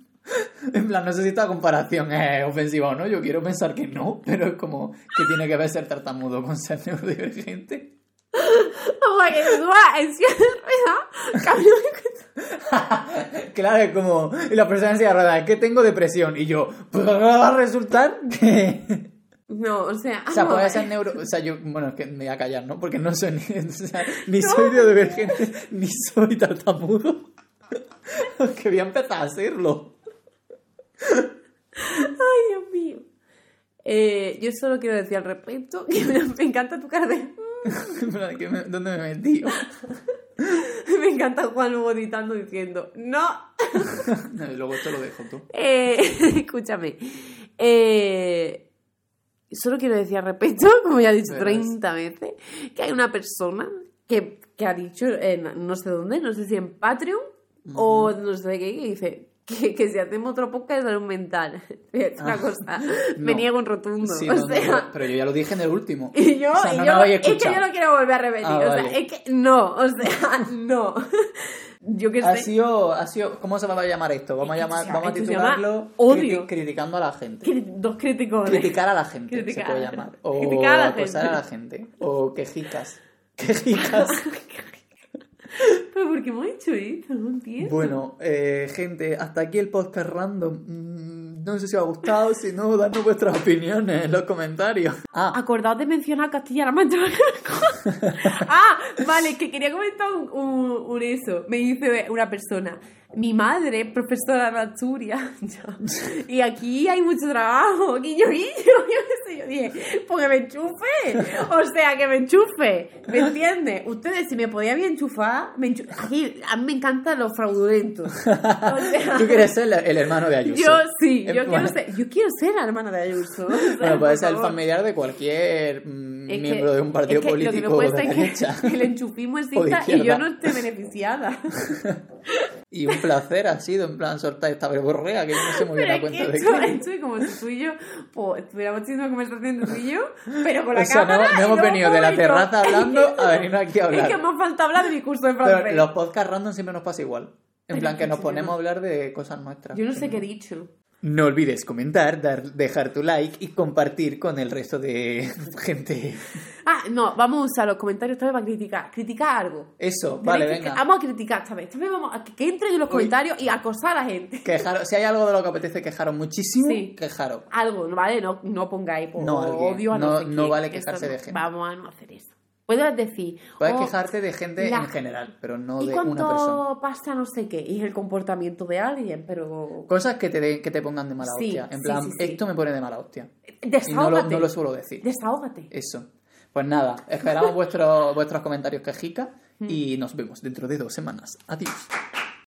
en plan, no sé si esta comparación es ofensiva o no, yo quiero pensar que no, pero es como que tiene que ver ser tartamudo con ser neurodivergente. O sea, que tú vas en silla de ruedas, camino de- claro, es como, y la persona en silla de ruedas, es que tengo depresión, y yo, pues va a resultar que... No, o sea... O sea, puede ver. ser neuro... O sea, yo... Bueno, es que me voy a callar, ¿no? Porque no soy ni... o sea, ni soy neurodivergente, ni soy tartamudo. que voy a empezar a hacerlo. Ay, Dios mío. Eh, yo solo quiero decir al respecto que me, me encanta tu cara de... En plan, ¿qué me- ¿Dónde me he metido? Me encanta Juan luego editando diciendo, no, luego esto lo dejo tú. Eh, escúchame. Eh, solo quiero decir al respecto, como ya he dicho Verás. 30 veces, que hay una persona que, que ha dicho, no sé dónde, no sé si en Patreon o no sé qué, que dice que, que si hacemos otro podcast de salud mental. Es una Ah, cosa, no. me niego en rotundo. Sí, o no, no, sea, pero, pero yo ya lo dije en el último. y yo, O sea, y no yo- es que yo no quiero volver a repetir. Ah, o sea, vale. es que no, o sea, no. Yo que Ha sé. sido, ha sido... ¿Cómo se va a llamar esto? Vamos a, llamar, vamos a titularlo... odio. criti- criticando a la gente. cri- Dos críticos. Criticar a la gente, Criticar se puede la llamar. O Criticar a la acosar gente. a la gente. O quejicas. Quejicas. ¿Pero por qué hemos hecho esto? No entiendo. Bueno, eh, gente, hasta aquí el podcast random. Mm, no sé si os ha gustado, si no, dadnos vuestras opiniones en los comentarios. Ah, Acordaos de mencionar Castilla-La Mancha. ah, vale, que quería comentar un, un- un eso. Me dice una persona. Mi madre, profesora de Asturias. y aquí hay mucho trabajo. Guiño, guiño. Yo qué sé, yo dije, pues que me enchufe. O sea, que me enchufe. ¿Me entiendes? Ustedes, si me podían bien enchufar, me enchu- Aquí, a mí me encantan los fraudulentos. O sea, tú quieres ser el, hermano de Ayuso. Yo sí, yo quiero, ser, yo quiero ser la hermana de Ayuso. o sea, Bueno, puede ser el familiar de cualquier mm, Es que- miembro de un partido es que Lo que político de ser es que el enchufismo exista y yo no esté beneficiada. Y un placer ha sido, en plan, soltar esta verborrea que yo no sé muy bien Pero a es cuenta que de qué. esto es como si tú y yo pues, estuviéramos teniendo una conversación de tú y yo, pero con la O sea, no, cámara. no y hemos venido de la terraza hablando a venir aquí a Es que hablar. me falta hablar de mi curso de Pero francés. los podcasts random siempre nos pasa igual. En plan, que nos ponemos no. a hablar de cosas nuestras. Yo no sé qué he dicho. No olvides comentar, dar, dejar tu like y compartir con el resto de gente. Ah, no, vamos a usar los comentarios esta vez para criticar. Criticar algo. Eso, Tenéis vale, que- venga. Vamos a criticar esta vez. Esta vez vamos a que, que entren en los Uy. comentarios y acosar a la gente. Quejaros, si hay algo de lo que apetece quejaros muchísimo, Sí. quejaros. Algo, ¿vale? No, no pongáis por No, odio a no, No- sé no vale quejarse de gente. Vamos a no hacer eso. Puedes decir. Puedes oh, quejarte de gente la- en general, pero no ¿Y de una persona. pasa no sé qué? Y el comportamiento de alguien, pero... Cosas que te, de- que te pongan de mala Sí, hostia. En sí, plan, sí, esto me pone de mala hostia. Y no Desahógate. lo, no lo suelo decir. Desahógate. Eso. Pues nada, esperamos vuestros, vuestros comentarios quejicas Mm. y nos vemos dentro de dos semanas. Adiós.